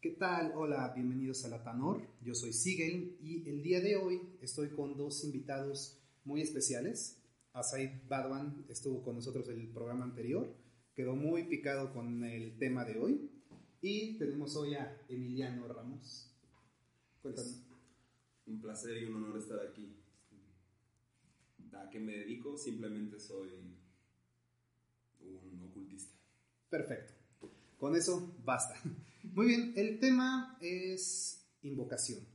¿Qué tal? Hola, bienvenidos a La Tanor. Yo soy Sigel y el día de hoy estoy con dos invitados muy especiales. Asaid Badwan estuvo con nosotros en el programa anterior, quedó muy picado con el tema de hoy. Y tenemos hoy a Emiliano Ramos. Cuéntanos. un placer y un honor estar aquí. ¿A qué me dedico? Simplemente soy un ocultista. Perfecto. Con eso basta. Muy bien, el tema es invocación.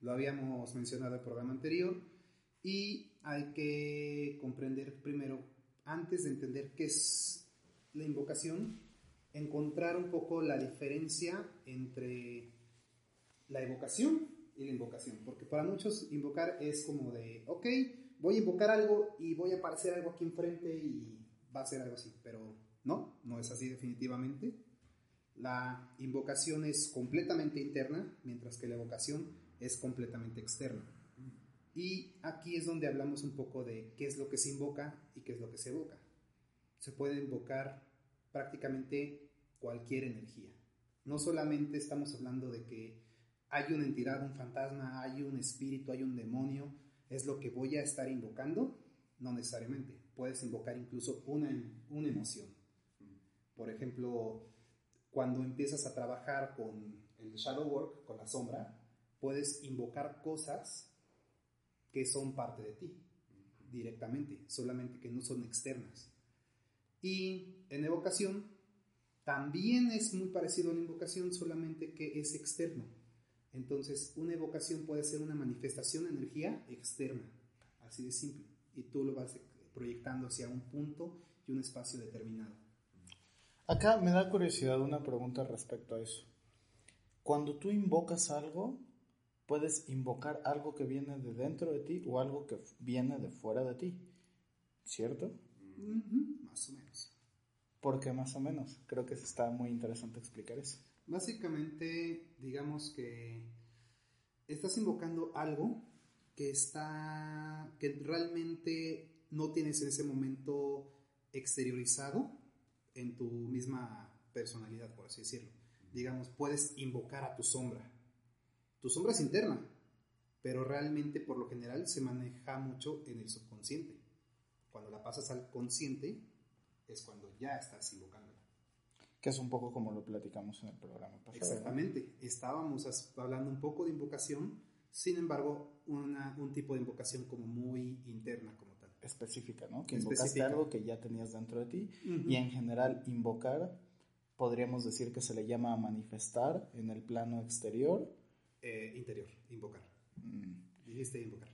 Lo habíamos mencionado en el programa anterior y hay que comprender primero, antes de entender qué es la invocación, encontrar un poco la diferencia entre la evocación y la invocación. Porque para muchos invocar es como de, ok, voy a invocar algo y voy a aparecer algo aquí enfrente y va a ser algo así. Pero no, no es así definitivamente. La invocación es completamente interna, mientras que la evocación es completamente externa. Y aquí es donde hablamos un poco de qué es lo que se invoca y qué es lo que se evoca. Se puede invocar prácticamente cualquier energía. No solamente estamos hablando de que hay una entidad, un fantasma, hay un espíritu, hay un demonio, es lo que voy a estar invocando, no necesariamente. Puedes invocar incluso una, una emoción. Por ejemplo, cuando empiezas a trabajar con el shadow work, con la sombra, puedes invocar cosas que son parte de ti directamente, solamente que no son externas. Y en evocación también es muy parecido a la invocación, solamente que es externo. Entonces, una evocación puede ser una manifestación de energía externa, así de simple, y tú lo vas proyectando hacia un punto y un espacio determinado. Acá me da curiosidad una pregunta respecto a eso. Cuando tú invocas algo, puedes invocar algo que viene de dentro de ti o algo que viene de fuera de ti, ¿cierto? Más o menos. ¿Por qué más o menos? Creo que está muy interesante explicar eso. Básicamente, digamos que estás invocando algo que está, que realmente no tienes en ese momento exteriorizado en tu misma personalidad, por así decirlo. Digamos, puedes invocar a tu sombra. Tu sombra es interna, pero realmente por lo general se maneja mucho en el subconsciente. Cuando la pasas al consciente es cuando ya estás invocándola. Que es un poco como lo platicamos en el programa pasado. Exactamente. Estábamos hablando un poco de invocación, sin embargo, una, un tipo de invocación como muy interna, como específica, ¿no? Que invocaste algo que ya tenías dentro de ti y en general invocar podríamos decir que se le llama manifestar en el plano exterior. Eh, interior, invocar. Mm. Dijiste invocar.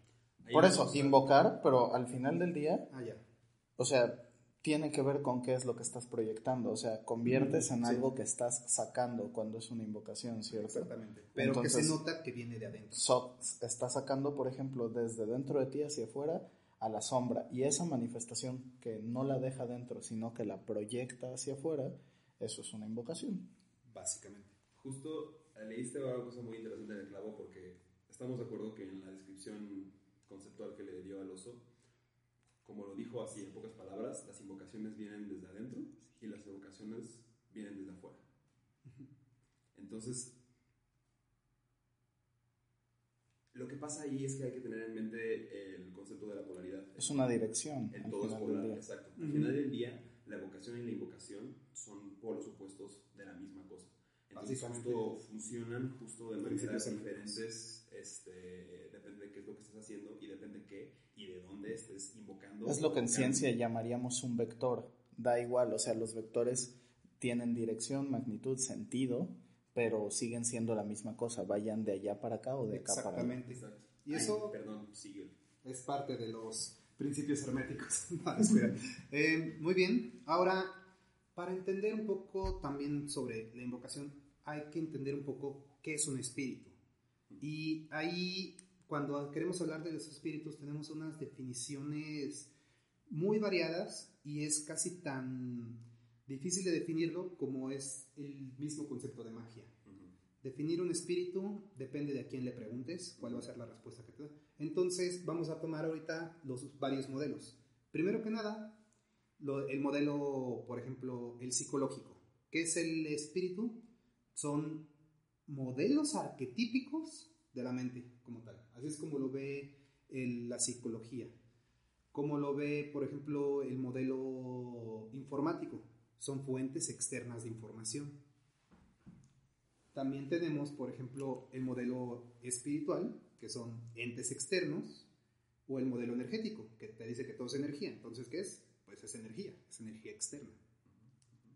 Por eso, invocar, pero al final del día, ah, ya. o sea, tiene que ver con qué es lo que estás proyectando, o sea, conviertes en algo que estás sacando cuando es una invocación, ¿cierto? Exactamente. Pero que se nota que viene de adentro. está sacando, por ejemplo, desde dentro de ti hacia afuera a la sombra y esa manifestación que no la deja dentro, sino que la proyecta hacia afuera, eso es una invocación. Básicamente. Justo eh, leíste una cosa muy interesante en el clavo porque estamos de acuerdo que en la descripción conceptual que le dio al oso, como lo dijo así en pocas palabras, las invocaciones vienen desde adentro y las evocaciones vienen desde afuera. Entonces, lo que pasa ahí es que hay que tener en mente el concepto de la polaridad. Es una dirección. En todo es polar, exacto. Al final del día, la evocación y la invocación son polos opuestos de la misma cosa. Entonces, justo funcionan justo de maneras diferentes, este, depende de qué es lo que estés haciendo y depende de qué y de dónde estés invocando. Es lo que en ciencia llamaríamos un vector. Da igual, o sea, los vectores tienen dirección, magnitud, sentido, pero siguen siendo la misma cosa, vayan de allá para acá o de acá para allá. Exactamente. Y eso perdón, sigue. es parte de los principios herméticos. eh, muy bien, ahora para entender un poco también sobre la invocación, hay que entender un poco qué es un espíritu. Y ahí, cuando queremos hablar de los espíritus, tenemos unas definiciones muy variadas y es casi tan difícil de definirlo como es el mismo concepto de magia. Definir un espíritu depende de a quién le preguntes, cuál va a ser la respuesta que te da. Entonces, vamos a tomar ahorita los varios modelos. Primero que nada, el modelo, por ejemplo, el psicológico. ¿Qué es el espíritu? Son modelos arquetípicos de la mente como tal. Así es como lo ve la psicología. Como lo ve, por ejemplo, el modelo informático. Son fuentes externas de información. También tenemos, por ejemplo, el modelo espiritual, que son entes externos, o el modelo energético, que te dice que todo es energía. Entonces, ¿qué es? Pues es energía, es energía externa.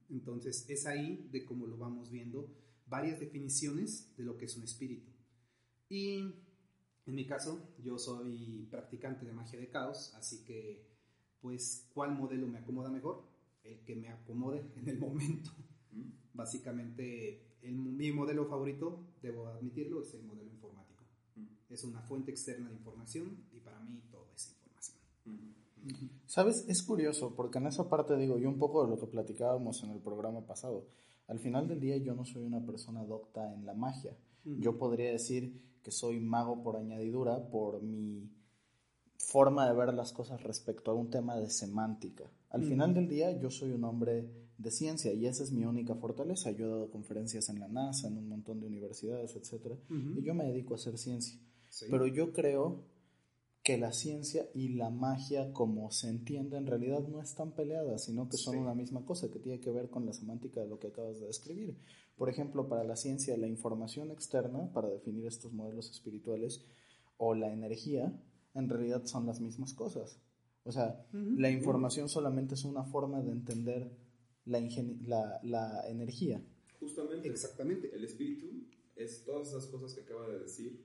Entonces, es ahí de cómo lo vamos viendo varias definiciones de lo que es un espíritu. Y en mi caso, yo soy practicante de magia de caos, así que, pues, ¿cuál modelo me acomoda mejor? El que me acomode en el momento. Mm. Básicamente, el, mi modelo favorito, debo admitirlo, es el modelo informático. Mm. Es una fuente externa de información y para mí todo es información. Mm. Sabes, es curioso porque en esa parte digo yo un poco de lo que platicábamos en el programa pasado. Al final del día yo no soy una persona docta en la magia. Yo podría decir que soy mago por añadidura por mi forma de ver las cosas respecto a un tema de semántica. Al final del día yo soy un hombre de ciencia y esa es mi única fortaleza. Yo he dado conferencias en la NASA, en un montón de universidades, etc. Y yo me dedico a hacer ciencia. Pero yo creo que la ciencia y la magia, como se entiende, en realidad no están peleadas, sino que son una misma cosa, que tiene que ver con la semántica de lo que acabas de describir. Por ejemplo, para la ciencia, la información externa, para definir estos modelos espirituales, o la energía, en realidad son las mismas cosas. O sea, la información solamente es una forma de entender la, la, la energía. Justamente. Exactamente. El espíritu es todas esas cosas que acaba de decir,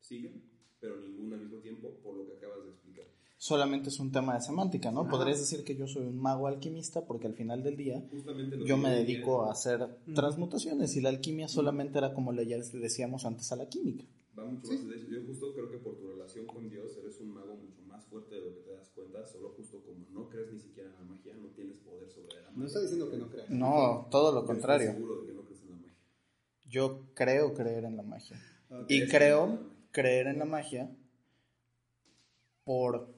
siguen pero ninguna al mismo tiempo, por lo que acabas de explicar. Solamente es un tema de semántica, ¿no? Podrías decir que yo soy un mago alquimista porque al final del día yo me dedico a hacer transmutaciones y la alquimia solamente era como le decíamos antes a la química. Va mucho más de Yo justo creo que por tu relación con Dios eres un mago mucho más fuerte de lo que te das cuenta, solo justo como no crees ni siquiera en la magia, no tienes poder sobre la magia. No está diciendo que no creas. No, todo lo contrario. Estoy seguro de que no crees en la magia. Yo creo creer en la magia. Y creo creer en la magia por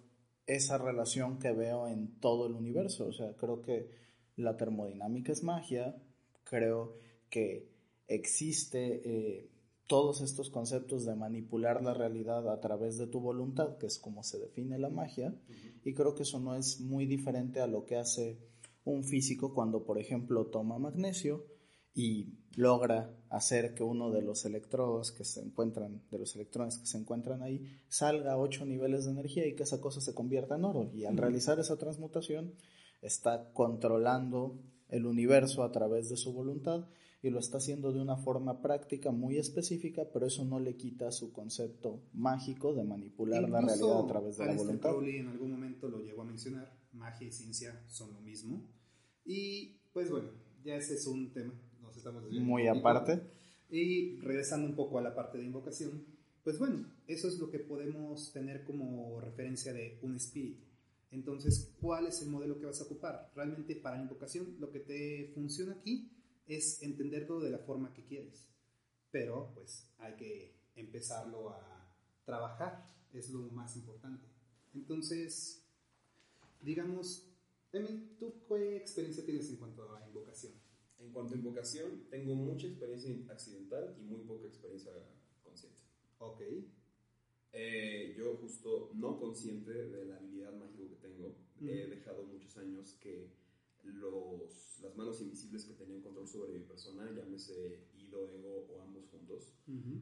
esa relación que veo en todo el universo. O sea, creo que la termodinámica es magia, creo que existe eh, todos estos conceptos de manipular la realidad a través de tu voluntad, que es como se define la magia, y creo que eso no es muy diferente a lo que hace un físico cuando, por ejemplo, toma magnesio y logra hacer que uno de los electrodos que se encuentran, de los electrones que se encuentran ahí, salga a ocho niveles de energía y que esa cosa se convierta en oro. Y al realizar esa transmutación, está controlando el universo a través de su voluntad y lo está haciendo de una forma práctica muy específica, pero eso no le quita su concepto mágico de manipular la realidad a través de la voluntad. Crowley en algún momento lo llegó a mencionar, magia y ciencia son lo mismo. Y pues bueno, ya ese es un tema muy aparte. Y regresando un poco a la parte de invocación, pues bueno, eso es lo que podemos tener como referencia de un espíritu. Entonces, ¿cuál es el modelo que vas a ocupar? Realmente para invocación lo que te funciona aquí es entenderlo de la forma que quieres. Pero pues hay que empezarlo a trabajar, es lo más importante. Entonces, digamos, Emi, ¿tú qué experiencia tienes en cuanto a invocación? En cuanto a invocación, tengo mucha experiencia accidental y muy poca experiencia consciente. Ok. Eh, yo justo no consciente de la habilidad mágica que tengo, he dejado muchos años que los, las manos invisibles que tenían control sobre mi persona, llámese Ido, Ego o ambos juntos,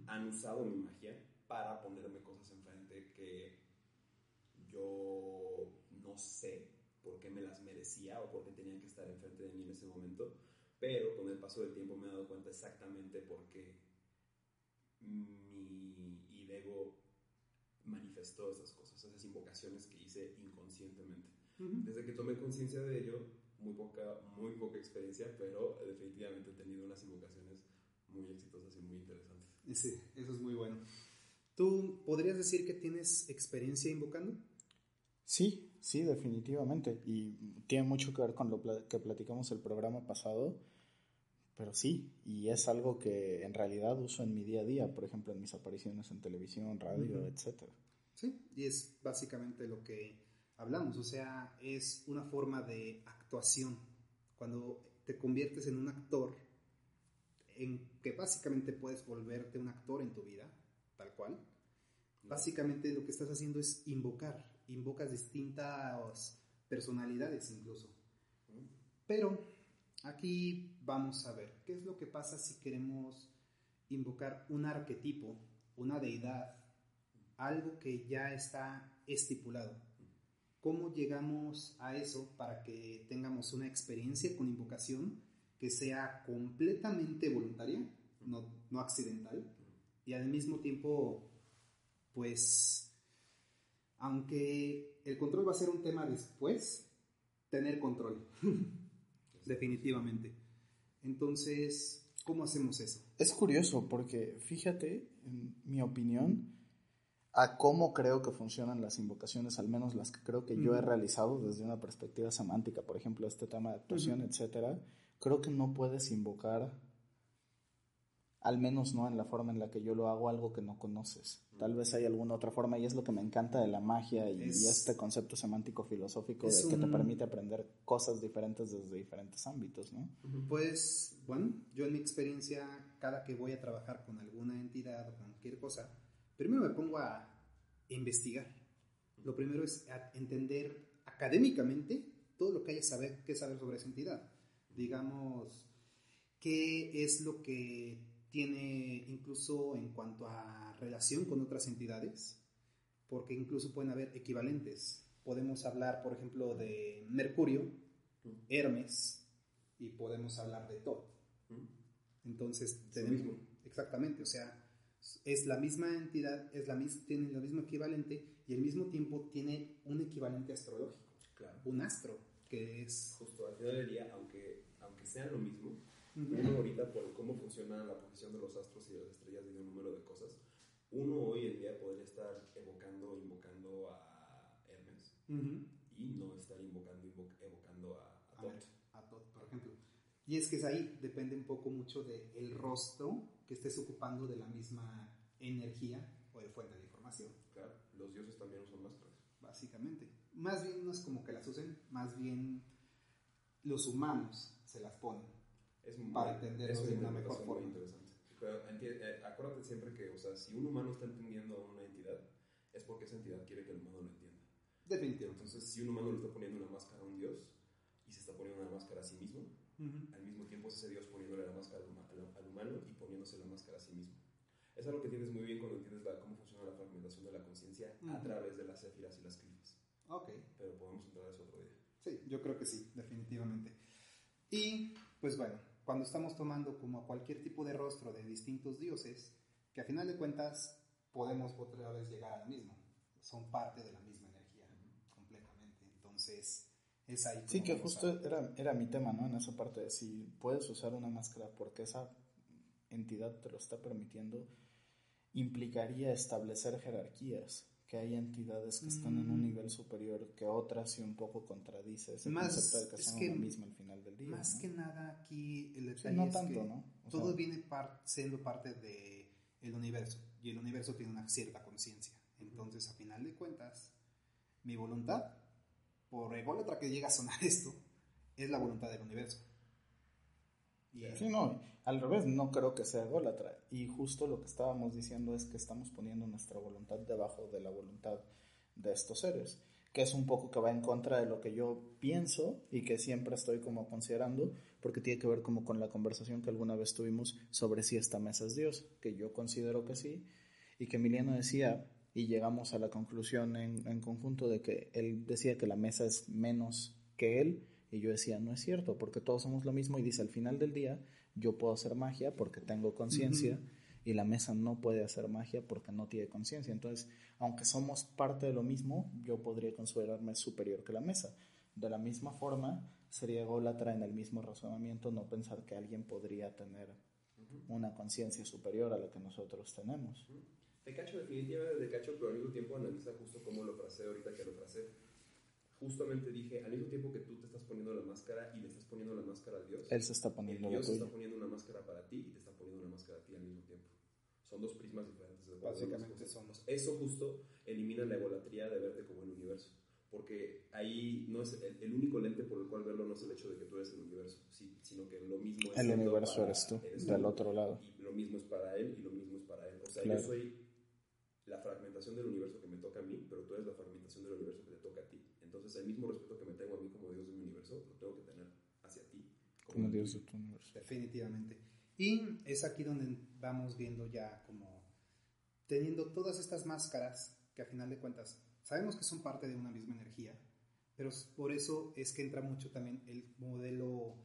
han usado mi magia para ponerme cosas enfrente que yo no sé por qué me las merecía o por qué tenían que estar enfrente de mí en ese momento pero con el paso del tiempo me he dado cuenta exactamente por qué mi ego manifestó esas cosas, esas invocaciones que hice inconscientemente. Desde que tomé conciencia de ello, muy poca, muy poca experiencia, pero definitivamente he tenido unas invocaciones muy exitosas y muy interesantes. Sí, eso es muy bueno. ¿Tú podrías decir que tienes experiencia invocando? Sí, sí, definitivamente. Y tiene mucho que ver con lo que platicamos el programa pasado. Pero sí, y es algo que en realidad uso en mi día a día, por ejemplo, en mis apariciones en televisión, radio, etcétera. Sí, y es básicamente lo que hablamos, o sea, es una forma de actuación. Cuando te conviertes en un actor, en que básicamente puedes volverte un actor en tu vida, tal cual. Básicamente lo que estás haciendo es invocar, invocas distintas personalidades incluso. Pero aquí vamos a ver, ¿qué es lo que pasa si queremos invocar un arquetipo, una deidad, algo que ya está estipulado? ¿Cómo llegamos a eso para que tengamos una experiencia con invocación que sea completamente voluntaria, no, no accidental, y al mismo tiempo, pues, aunque el control va a ser un tema después, tener control, definitivamente. Entonces, ¿cómo hacemos eso? Es curioso porque, fíjate, en mi opinión, a cómo creo que funcionan las invocaciones, al menos las que creo que yo he realizado desde una perspectiva semántica, por ejemplo, este tema de actuación, etcétera, creo que no puedes invocar, al menos no en la forma en la que yo lo hago, algo que no conoces. Tal vez hay alguna otra forma y es lo que me encanta de la magia y, este concepto semántico filosófico de que te permite aprender cosas diferentes desde diferentes ámbitos, ¿no? Pues, bueno, yo en mi experiencia, cada que voy a trabajar con alguna entidad o cualquier cosa, primero me pongo a investigar. Lo primero es entender académicamente todo lo que haya saber, que saber sobre esa entidad digamos, qué es lo que tiene incluso en cuanto a relación con otras entidades, porque incluso pueden haber equivalentes. Podemos hablar, por ejemplo, de Mercurio, Hermes, y podemos hablar de Tot. Entonces, tenemos, exactamente, o sea, es la misma entidad, es la tiene el mismo equivalente y al mismo tiempo tiene un equivalente astrológico, claro. un astro, que es... Justo al final del día, aunque sean lo mismo, uno ahorita por cómo funciona la posición de los astros y de las estrellas y de un número de cosas, uno hoy en día podría estar evocando, invocando a Hermes y no estar invocando, evocando a, a, Tot. Y es que es ahí, depende un poco mucho del el rostro que estés ocupando de la misma energía o de fuente de información. Claro, los dioses también usan máscaras. Básicamente. Más bien no es como que las usen, más bien los humanos se las ponen es para entenderlo de una mejor forma. interesante. Pero eh, acuérdate siempre que, o sea, si un humano está entendiendo a una entidad, es porque esa entidad quiere que el humano lo entienda. Definitivamente. Entonces, si un humano le está poniendo una máscara a un dios y se está poniendo una máscara a sí mismo, al mismo tiempo es ese dios poniéndole la máscara al, humano y poniéndose la máscara a sí mismo. Es algo que entiendes muy bien cuando entiendes la, cómo funciona la fragmentación de la conciencia a través de las céfiras y las clifas. Ok. Pero podemos entrar a eso otro día. Sí, yo creo que sí, definitivamente. Y pues bueno, cuando estamos tomando como cualquier tipo de rostro de distintos dioses, que a final de cuentas podemos otra vez llegar a lo mismo, son parte de la misma energía completamente. Entonces, es ahí. Sí, que justo era, era mi tema, ¿no? En esa parte de si puedes usar una máscara porque esa entidad te lo está permitiendo, implicaría establecer jerarquías que hay entidades que están en un mm. nivel superior que otras y un poco contradice ese más, concepto de que son lo mismo al final del día. Más que nada aquí el detalle no es tanto, que ¿no? todo viene siendo parte del el universo y el universo tiene una cierta conciencia. Entonces, a final de cuentas, mi voluntad, por ególatra que llega a sonar esto, es la voluntad del universo. Sí, no, al revés, no creo que sea ególatra. Y justo lo que estábamos diciendo es que estamos poniendo nuestra voluntad debajo de la voluntad de estos seres, que es un poco que va en contra de lo que yo pienso y que siempre estoy como considerando, porque tiene que ver como con la conversación que alguna vez tuvimos sobre si esta mesa es Dios, que yo considero que sí, y que Emiliano decía, y llegamos a la conclusión en, en conjunto de que él decía que la mesa es menos que él, y yo decía, no es cierto, porque todos somos lo mismo y dice, al final del día yo puedo hacer magia porque tengo conciencia y la mesa no puede hacer magia porque no tiene conciencia. Entonces, aunque somos parte de lo mismo, yo podría considerarme superior que la mesa. De la misma forma, sería ególatra en el mismo razonamiento no pensar que alguien podría tener una conciencia superior a la que nosotros tenemos. Te cacho, definitivamente te cacho, pero al mismo tiempo analiza justo cómo lo frasé ahorita que lo frasé. Justamente dije, al mismo tiempo que tú te estás poniendo la máscara y le estás poniendo la máscara a Dios, Él se está poniendo Dios la está poniendo una máscara para ti y te está poniendo una máscara a ti al mismo tiempo. Son dos prismas diferentes. de Básicamente son. Eso justo elimina la egolatría de verte como el universo. Porque ahí no es el, el único lente por el cual verlo no es el hecho de que tú eres el universo, sí, sino que lo mismo es El universo para- eres tú, eres del tú, otro lado. Y lo mismo es para él y lo mismo es para él. O sea, Claro. yo soy la fragmentación del universo que me toca a mí, pero tú eres la fragmentación del universo que te toca a ti. Entonces, el mismo respeto que me tengo a mí como Dios de mi universo, lo tengo que tener hacia ti. Como Dios de tu universo. Definitivamente. Y es aquí donde vamos viendo ya como teniendo todas estas máscaras que a final de cuentas sabemos que son parte de una misma energía, pero por eso es que entra mucho también el modelo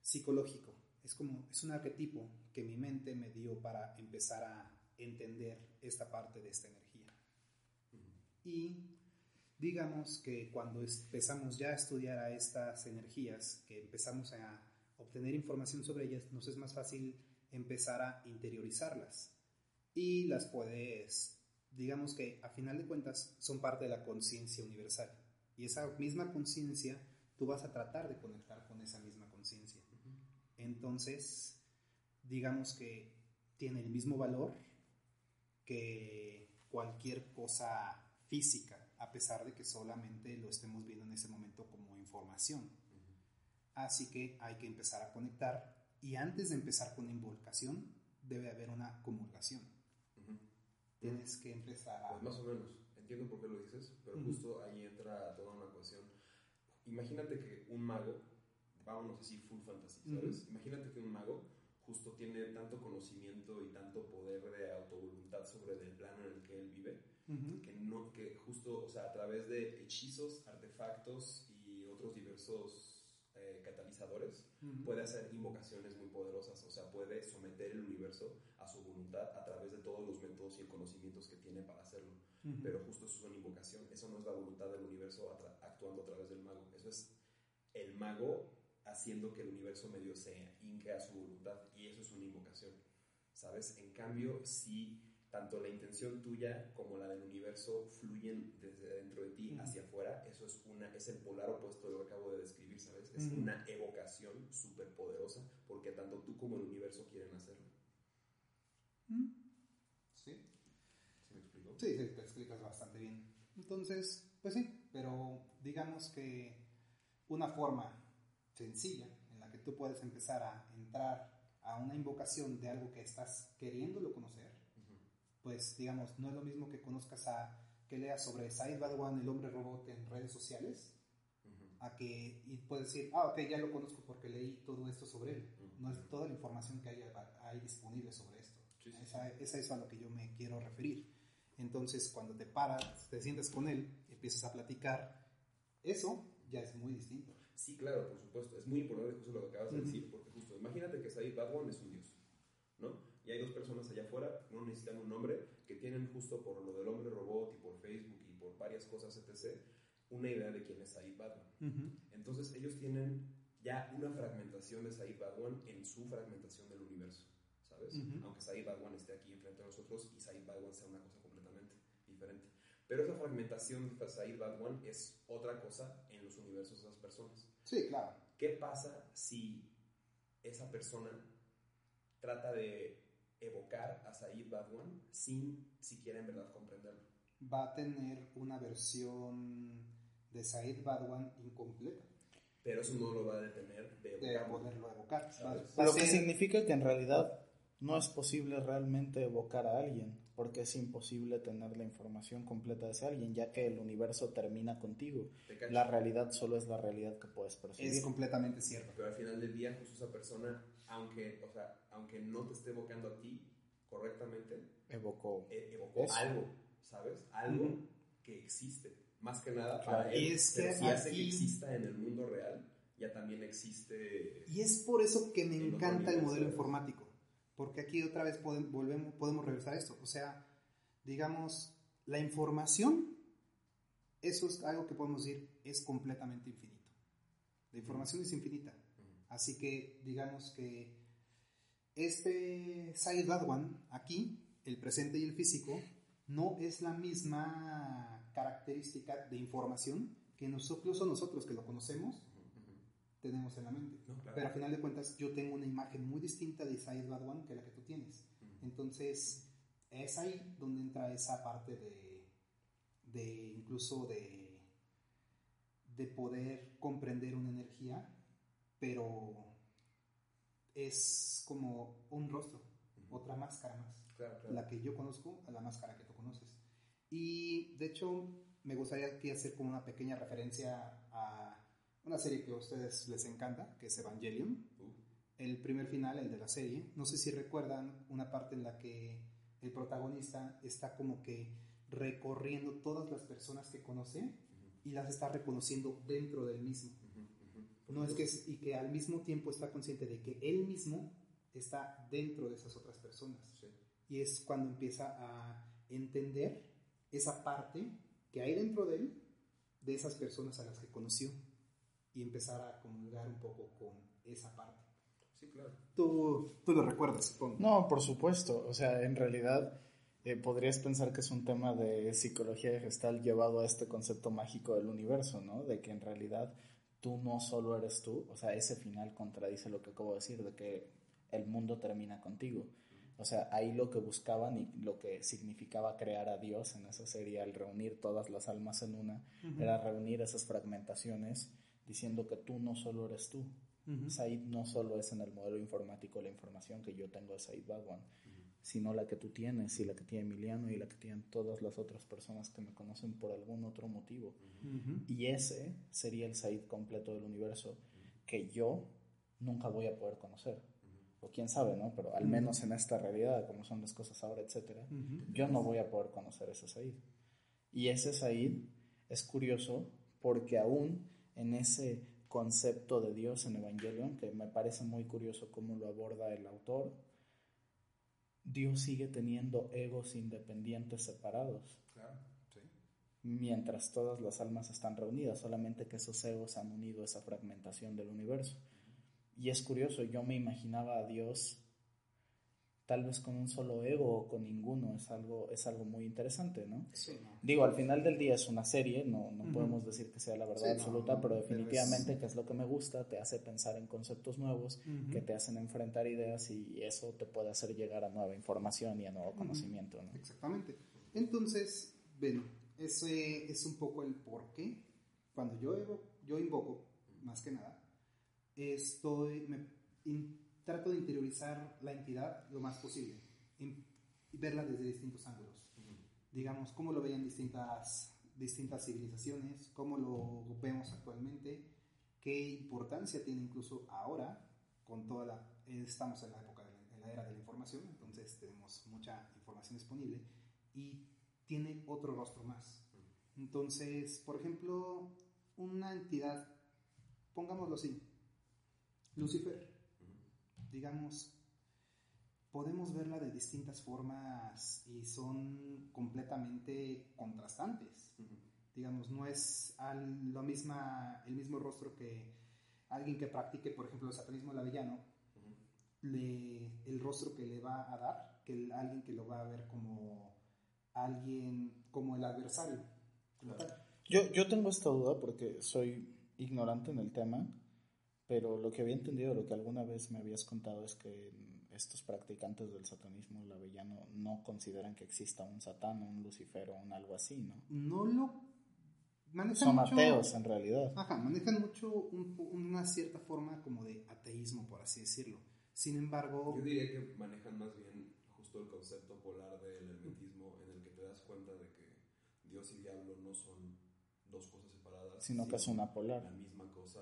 psicológico. Es como, es un arquetipo que mi mente me dio para empezar a entender esta parte de esta energía. Y digamos que cuando empezamos ya a estudiar a estas energías, que empezamos a obtener información sobre ellas, nos es más fácil empezar a interiorizarlas. Y las puedes, digamos que a final de cuentas, son parte de la conciencia universal. Y esa misma conciencia, tú vas a tratar de conectar con esa misma conciencia. Entonces, digamos que tiene el mismo valor que cualquier cosa física, a pesar de que solamente lo estemos viendo en ese momento como información. Así que hay que empezar a conectar y antes de empezar con invocación debe haber una comulgación. Tienes que empezar a... Pues más o menos, entiendo por qué lo dices, pero Ujú. justo ahí entra toda una cuestión. Imagínate que un mago, vámonos así full fantasy, ¿sabes? Imagínate que un mago justo tiene tanto conocimiento y tanto poder de autovoluntad sobre el plano en el que él vive, que, no, que justo, o sea, a través de hechizos, artefactos y otros diversos eh, catalizadores, puede hacer invocaciones muy poderosas, o sea, puede someter el universo a su voluntad a través de todos los métodos y conocimientos que tiene para hacerlo. Pero justo eso es una invocación, eso no es la voluntad del universo actuando a través del mago, eso es el mago haciendo que el universo medio se hinque a su voluntad y eso es una invocación, ¿sabes? En cambio, si tanto la intención tuya como la del universo fluyen desde dentro de ti hacia afuera, eso es, una, es el polar opuesto de lo que acabo de describir, ¿sabes? Es una evocación súper poderosa porque tanto tú como el universo quieren hacerlo. Mm. Sí. ¿Se me explicó? Sí, sí, te explicas bastante bien. Entonces, pues sí, pero digamos que una forma sencilla en la que tú puedes empezar a entrar a una invocación de algo que estás queriéndolo conocer, pues digamos, no es lo mismo que conozcas a, que leas sobre Said Badwan, el hombre robot en redes sociales, a que y puedes decir, ah, ok, ya lo conozco porque leí todo esto sobre él. No es toda la información que hay, hay disponible sobre esto. Sí, sí, Esa, esa es a lo que yo me quiero referir. Entonces, cuando te paras, te sientes con él, empiezas a platicar, eso ya es muy distinto. Sí, claro, por supuesto. Es muy importante justo lo que acabas de decir, porque justo, imagínate que Said Badwan es un dios, ¿no? Y hay dos personas allá afuera, no necesitan un nombre, que tienen justo por lo del hombre robot y por Facebook y por varias cosas, etc., una idea de quién es Said Badwan. Entonces ellos tienen ya una fragmentación de Said Badwan en su fragmentación del universo, ¿sabes? Aunque Said Badwan esté aquí enfrente de nosotros y Said Badwan sea una cosa completamente diferente. Pero esa fragmentación de Said Badwan es otra cosa en los universos de esas personas. Sí, claro. ¿Qué pasa si esa persona trata de evocar a Said Badwan sin siquiera en verdad comprenderlo? Va a tener una versión de Said Badwan incompleta Pero eso no lo va a detener de poderlo evocar. Lo que significa que en realidad no es posible realmente evocar a alguien, porque es imposible tener la información completa de ese alguien, ya que el universo termina contigo. La realidad solo es la realidad que puedes percibir. es completamente cierto. Pero al final del día, justo esa persona, aunque, o sea, aunque no te esté evocando a ti correctamente, Evocó. e- evocó algo, ¿sabes? Algo Ujú. que existe. Más que nada Claro. para él. Y es Pero que si hace que exista en el mundo real, ya también existe. Y es por eso que me encanta el modelo informático, porque aquí otra vez podemos, volvemos, podemos regresar a esto. O sea, digamos, la información, eso es algo que podemos decir, es completamente infinito. La información es infinita. Así que digamos que Este Said Badwan, aquí, el presente y el físico, no es la misma característica de información que nosotros, incluso nosotros que lo conocemos, tenemos en la mente. Pero al final de cuentas, yo tengo una imagen muy distinta de Said Badwan que la que tú tienes. Entonces, es ahí donde entra esa parte de, de incluso de, de poder comprender una energía, pero es como un rostro, otra máscara más. La que yo conozco a la máscara que tú conoces. Y de hecho, me gustaría aquí hacer como una pequeña referencia a una serie que a ustedes les encanta, que es Evangelion. Uh. El primer final, el de la serie. No sé si recuerdan una parte en la que el protagonista está como que recorriendo todas las personas que conoce y las está reconociendo dentro del mismo. No es que y que al mismo tiempo está consciente de que él mismo está dentro de esas otras personas. Y es cuando empieza a entender esa parte que hay dentro de él, de esas personas a las que conoció, y empezar a comulgar un poco con esa parte. Sí, claro. Tú, tú lo recuerdas, supongo. No, por supuesto. O sea, en realidad eh, podrías pensar que es un tema de psicología de gestal llevado a este concepto mágico del universo, ¿no? De que en realidad tú no solo eres tú, o sea, ese final contradice lo que acabo de decir, de que el mundo termina contigo. O sea, ahí lo que buscaban y lo que significaba crear a Dios en esa serie, al reunir todas las almas en una, era reunir esas fragmentaciones diciendo que tú no solo eres tú. Said no solo es en el modelo informático la información que yo tengo de Said Badwan, sino la que tú tienes y la que tiene Emiliano y la que tienen todas las otras personas que me conocen por algún otro motivo. Y ese sería el Said completo del universo que yo nunca voy a poder conocer. O quién sabe, ¿no? Pero al menos en esta realidad, como son las cosas ahora, etcétera, yo no voy a poder conocer ese Said. Y ese Said es curioso porque aún en ese concepto de Dios en Evangelion, que me parece muy curioso cómo lo aborda el autor, Dios sigue teniendo egos independientes separados. Mientras todas las almas están reunidas, solamente que esos egos han unido esa fragmentación del universo. Y es curioso, yo me imaginaba a Dios tal vez con un solo ego o con ninguno, es algo, es algo muy interesante, ¿no? Digo, al final del día es una serie, no, no podemos decir que sea la verdad absoluta, pero definitivamente que es lo que me gusta, te hace pensar en conceptos nuevos, que te hacen enfrentar ideas y eso te puede hacer llegar a nueva información y a nuevo conocimiento, ¿no? Exactamente. Entonces, ven, ese es un poco el por qué, cuando yo, yo invoco, más que nada, estoy... Me, trato de interiorizar la entidad lo más posible y verla desde distintos ángulos. Digamos, cómo lo veían distintas, distintas civilizaciones, cómo lo vemos actualmente, qué importancia tiene incluso ahora, con toda la... Estamos en la época, de la, era de la información, entonces tenemos mucha información disponible y tiene otro rostro más. Entonces, por ejemplo, una entidad, pongámoslo así, Lucifer digamos, podemos verla de distintas formas y son completamente contrastantes. Digamos, no es lo misma, el mismo rostro que alguien que practique, por ejemplo, el satanismo lavellano, le, el rostro que le va a dar, que alguien que lo va a ver como alguien, como el adversario. Yo, yo tengo esta duda porque soy ignorante en el tema pero lo que había entendido, lo que alguna vez me habías contado es que estos practicantes del satanismo lavellano no consideran que exista un satán o un lucifer o un algo así, ¿no? No lo manejan Son ateos en realidad. Ajá, manejan mucho una cierta forma como de ateísmo, por así decirlo. Sin embargo... Yo diría que manejan más bien justo el concepto polar del hermetismo en el que te das cuenta de que Dios y diablo no son dos cosas separadas. Sino, que es una polar. La misma cosa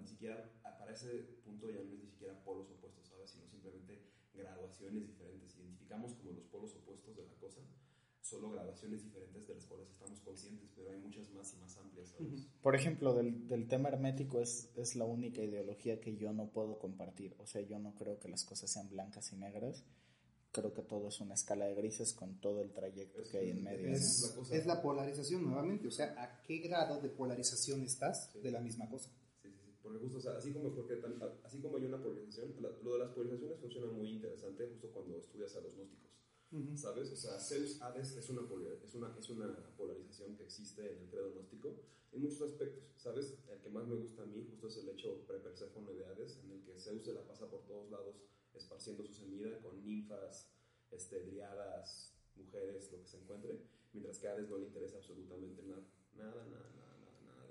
ni siquiera, para ese punto ya no es ni siquiera polos opuestos, ¿sabes? Sino simplemente graduaciones diferentes. Identificamos como los polos opuestos de la cosa, solo graduaciones diferentes de las cuales estamos conscientes, pero hay muchas más y más amplias, ¿sabes? Por ejemplo, del, del tema hermético es, es la única ideología que yo no puedo compartir. O sea, yo no creo que las cosas sean blancas y negras creo que todo es una escala de grises con todo el trayecto que hay en medio. Es, la, es la polarización nuevamente, o sea, ¿a qué grado de polarización estás de la misma cosa? Porque justo, o sea, así como, porque, así como hay una polarización, lo de las polarizaciones funciona muy interesante justo cuando estudias a los gnósticos. ¿Sabes? O sea, Zeus Hades es una, es, una, es una polarización que existe en el credo gnóstico en muchos aspectos, ¿sabes? El que más me gusta a mí justo es el hecho pre-Perséfone de Hades, en el que Zeus se la pasa por todos lados esparciendo su semilla con ninfas, este, driadas, mujeres, lo que se encuentre, mientras que a Hades no le interesa absolutamente nada, nada, nada, nada,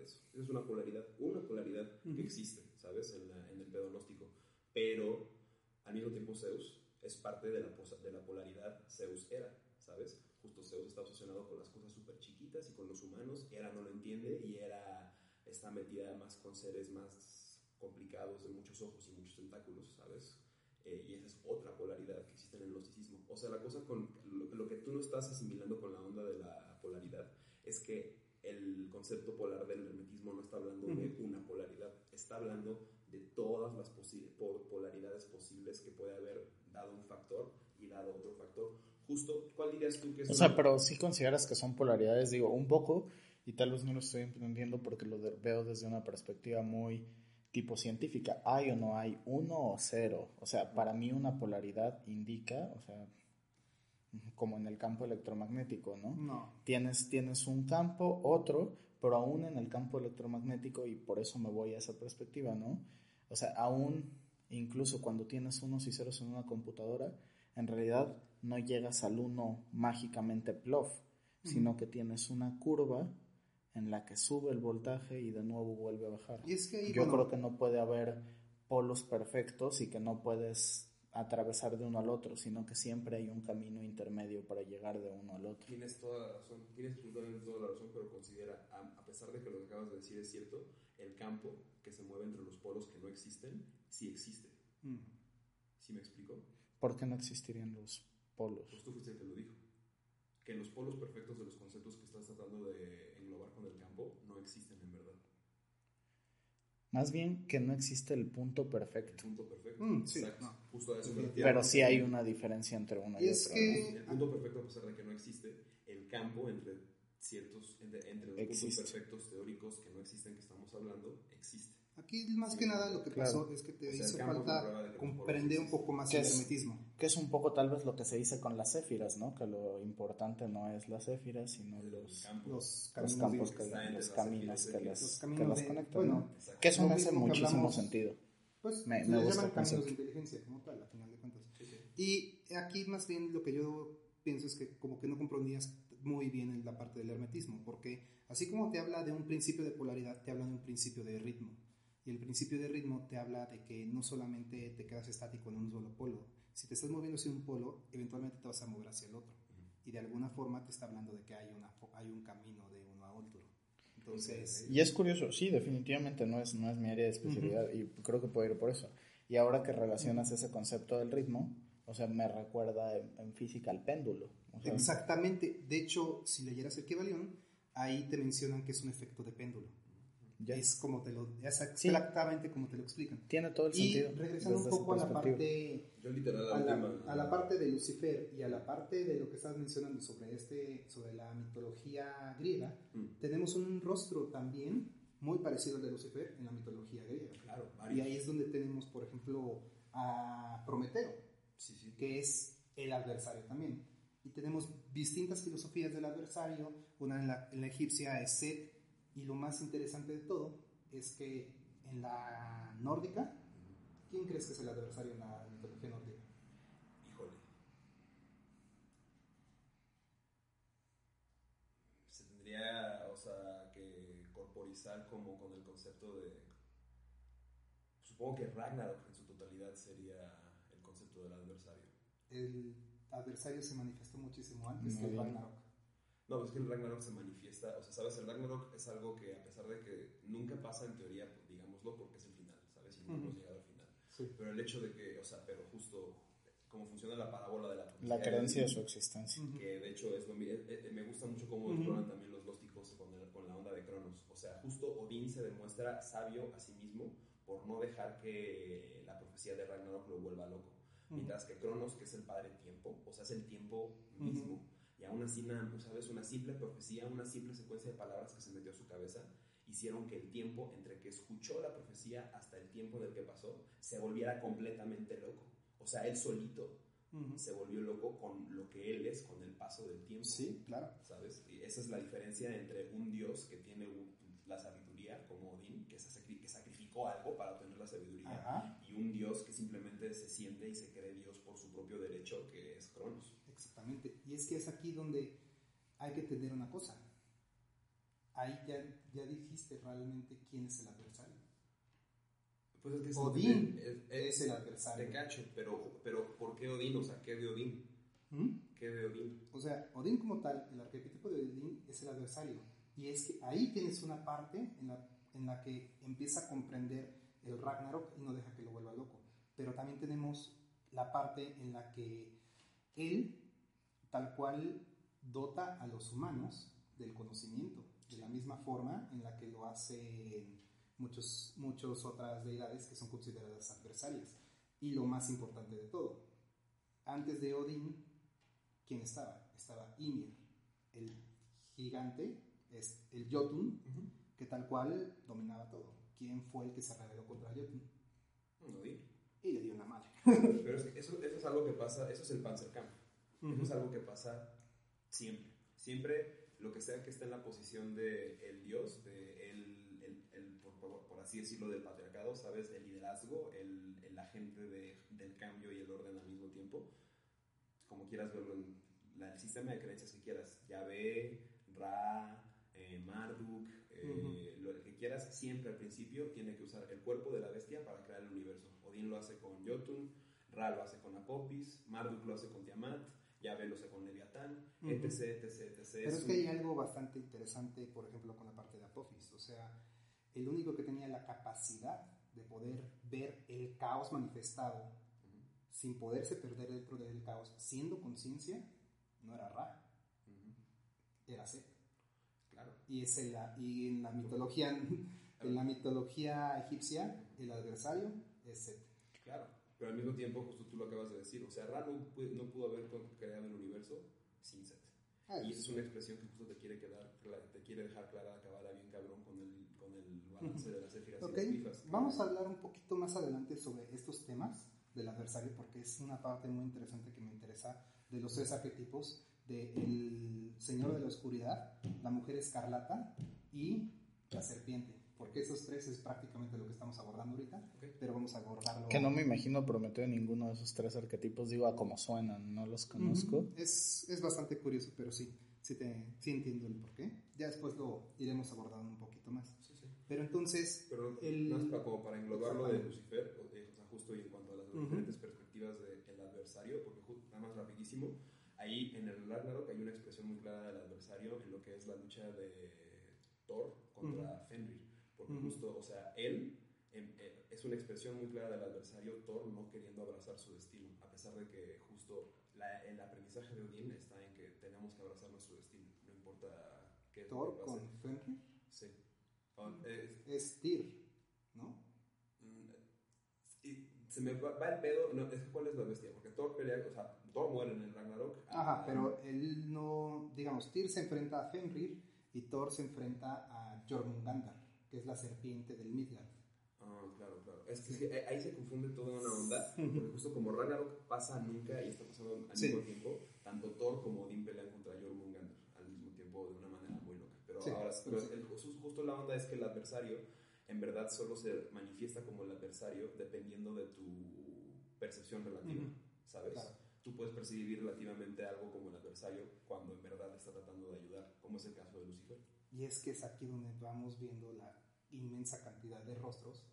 eso. Esa es una polaridad, una polaridad que existe, ¿sabes? En, en el pedo gnóstico, pero al mismo tiempo Zeus es parte de la, de la polaridad Zeus era, ¿sabes? Justo Zeus está obsesionado con las cosas súper chiquitas y con los humanos, Era no lo entiende y Era está metida más con seres más complicados de muchos ojos y muchos tentáculos, ¿sabes? Eh, y esa es otra polaridad que existe en el gnosticismo. O sea, la cosa con lo, que tú no estás asimilando con la onda de la polaridad es que el concepto polar del hermetismo no está hablando de una polaridad, está hablando de todas las polaridades posibles que puede haber dado un factor y dado otro factor. Justo, ¿cuál dirías tú que es? O sea, pero si consideras que son polaridades, digo, un poco, y tal vez no lo estoy entendiendo porque lo veo desde una perspectiva muy tipo científica. ¿Hay o no hay uno o cero? O sea, para mí una polaridad indica, o sea, como en el campo electromagnético, ¿no? No. Tienes, tienes un campo, otro, pero aún en el campo electromagnético, y por eso me voy a esa perspectiva, ¿no? O sea, aún incluso cuando tienes unos y ceros en una computadora, en realidad no llegas al uno mágicamente plof, sino que tienes una curva en la que sube el voltaje y de nuevo vuelve a bajar. Y es que Yo creo que no puede haber polos perfectos y que no puedes atravesar de uno al otro, sino que siempre hay un camino intermedio para llegar de uno al otro. Tienes toda la razón, tienes absolutamente toda la razón, pero considera, a, pesar de que lo que acabas de decir es cierto, el campo que se mueve entre los polos que no existen, sí existe. Mm. ¿Sí me explico? ¿Por qué no existirían los polos? Pues tú fuiste el que lo dijo. Que los polos perfectos de los conceptos que estás tratando de englobar con el campo no existen en verdad. Más bien que no existe el punto perfecto. El punto perfecto. Mm, sí, Justo a eso Pero sí hay una diferencia entre uno y, y es Que... El punto perfecto, a pesar de que no existe, el campo entre ciertos, entre, los puntos perfectos teóricos que no existen, que estamos hablando, existe. Aquí más que nada lo que pasó es que te hizo falta comprender un poco más el hermetismo. Que es un poco tal vez lo que se dice con las céfiras, ¿no? Que lo importante no es las céfiras, sino los, los, campos, que, los caminos que, las, conectan. Bueno, que eso me hace muchísimo sentido. Pues me, me gusta caminos de inteligencia, como tal, a final de cuentas. Y aquí más bien lo que yo pienso es que como que no comprendías muy bien en la parte del hermetismo, porque así como te habla de un principio de polaridad, te habla de un principio de ritmo. Y el principio de ritmo te habla de que no solamente te quedas estático en un solo polo. Si te estás moviendo hacia un polo, eventualmente te vas a mover hacia el otro. Y de alguna forma te está hablando de que hay, una, hay un camino de uno a otro. Entonces, y es curioso, sí, definitivamente no es, no es mi área de especialidad y creo que puedo ir por eso. Y ahora que relacionas ese concepto del ritmo, o sea, me recuerda en, física al péndulo. Exactamente. De hecho, si leyeras el Kybalion, ahí te mencionan que es un efecto de péndulo. Es como te lo, es exactamente como te lo explican. Tiene todo el sentido. Y regresando un poco a la parte, a, la, parte de Lucifer y a la parte de lo que estás mencionando sobre este, sobre la mitología griega, mm. tenemos un rostro también muy parecido al de Lucifer en la mitología griega. Claro, y ahí es donde tenemos, por ejemplo, a Prometeo, que es el adversario también. Y tenemos distintas filosofías del adversario. Una en la, en la egipcia es Set, y lo más interesante de todo es que en la nórdica, ¿quién crees que es el adversario en la mitología nórdica? Híjole. Se tendría, o sea, que corporizar como con el concepto de... Supongo que Ragnarok en su totalidad sería el concepto del adversario. El adversario se manifestó muchísimo antes que Ragnarok. No, es que el Ragnarok se manifiesta, o sea, sabes, el Ragnarok es algo que a pesar de que nunca pasa en teoría, digámoslo, porque es el final, ¿sabes? Y no hemos llegado al final. Pero el hecho de que, o sea, pero justo cómo funciona la parábola de la La creencia de su existencia. Que de hecho es lo, eh, eh, me gusta mucho cómo exploran también los gnósticos con, con la onda de Cronos. O sea, justo Odín se demuestra sabio a sí mismo por no dejar que la profecía de Ragnarok lo vuelva loco. Mientras que Cronos, que es el padre tiempo, o sea, es el tiempo mismo y aún así, una, ¿sabes? Una simple profecía, una simple secuencia de palabras que se metió a su cabeza, hicieron que el tiempo entre que escuchó la profecía hasta el tiempo en el que pasó se volviera completamente loco. O sea, él solito se volvió loco con lo que él es, con el paso del tiempo. Sí, claro. ¿Sabes? Y esa es la diferencia entre un Dios que tiene la sabiduría, como Odín, que, que sacrificó algo para obtener la sabiduría, y un Dios que simplemente se siente y se cree Dios por su propio derecho, que es Cronos. Exactamente. Y es que es aquí donde hay que entender una cosa. Ahí ya, ya dijiste realmente quién es el adversario. Pues es que Odín es, el adversario. Te cacho, pero, pero ¿por qué Odín? O sea, ¿qué de Odín? ¿Mm? ¿Qué de Odín? O sea, Odín como tal, el arquetipo de Odín es el adversario. Y es que ahí tienes una parte en la, en la que empieza a comprender el Ragnarok y no deja que lo vuelva loco. Pero también tenemos la parte en la que él, tal cual, dota a los humanos del conocimiento, de la misma forma en la que lo hace muchos, muchas otras deidades que son consideradas adversarias. Y lo más importante de todo, antes de Odín, ¿quién estaba? Estaba Ymir, el gigante, es el Jotun, que tal cual dominaba todo. ¿Quién fue el que se rebeló contra Jotun? Odín. Y le dio una madre. Pero eso, eso, es algo que pasa, eso es el Panzerkampf. Eso es algo que pasa siempre. Siempre lo que sea que esté en la posición de el dios, de el así decirlo, del patriarcado, ¿sabes? El liderazgo, el, el agente de, del cambio y el orden al mismo tiempo, como quieras verlo en el sistema de creencias que quieras, Yahvé, Ra, eh, Marduk, eh, lo que quieras, siempre al principio tiene que usar el cuerpo de la bestia para crear el universo. Odín lo hace con Jotun, Ra lo hace con Apopis, Marduk lo hace con Tiamat, Lo hace con Leviatán, etc, etc, etc. Pero es que hay algo bastante interesante, por ejemplo, con la parte de Apophis, o sea el único que tenía la capacidad de poder ver el caos manifestado sin poderse perder dentro del caos, siendo conciencia, no era Ra, era Set. Claro. Y, es el, y en la mitología, en la mitología egipcia, el adversario es Set. Claro, pero al mismo tiempo, justo tú lo acabas de decir, o sea, Ra no, no pudo haber creado el universo sin Set. Ah, y esa es una expresión que justo te quiere, quedar, te quiere dejar clara, acabar bien cabrón con el Vamos a hablar un poquito más adelante sobre estos temas del adversario porque es una parte muy interesante que me interesa de los tres arquetipos de el Señor de la Oscuridad, la Mujer Escarlata y la Serpiente. Porque esos tres es prácticamente lo que estamos abordando ahorita, pero vamos a abordarlo. Que no me imagino prometer ninguno de esos tres arquetipos, digo a cómo suenan, no los conozco. es, es, bastante curioso, pero sí, sí, te, sí entiendo el porqué. Ya después lo iremos abordando un poquito más. Pero entonces... Pero el... más para, como para englobarlo de Lucifer, o, sea, justo y en cuanto a las diferentes perspectivas del adversario, porque nada más rapidísimo, ahí en el Ragnarok hay una expresión muy clara del adversario en lo que es la lucha de Thor contra Fenrir, porque justo, o sea, él eh, es una expresión muy clara del adversario, Thor no queriendo abrazar su destino, a pesar de que justo la, el aprendizaje de Odín está en que tenemos que abrazar nuestro destino, no importa qué ¿Thor con Fenrir? Sí es, Tyr, ¿no? Mm, y se me va, el pedo, no, es ¿cuál es la bestia? Porque Thor pelea, o sea, Thor muere en el Ragnarok. Ajá, pero él no, digamos, Tyr se enfrenta a Fenrir y Thor se enfrenta a Jormungandr, que es la serpiente del Midgard. Ah, claro, claro. Es que ahí se confunde toda una onda, porque justo como Ragnarok pasa nunca y está pasando al mismo tiempo, tanto Thor como Odín pelean contra Jormungandr al mismo tiempo de una manera muy loca. Pero ahora, pero el, justo la onda es que el adversario en verdad solo se manifiesta como el adversario dependiendo de tu percepción relativa, ¿sabes? Tú puedes percibir relativamente algo como el adversario cuando en verdad está tratando de ayudar, como es el caso de Lucifer. Y es que es aquí donde vamos viendo la inmensa cantidad de rostros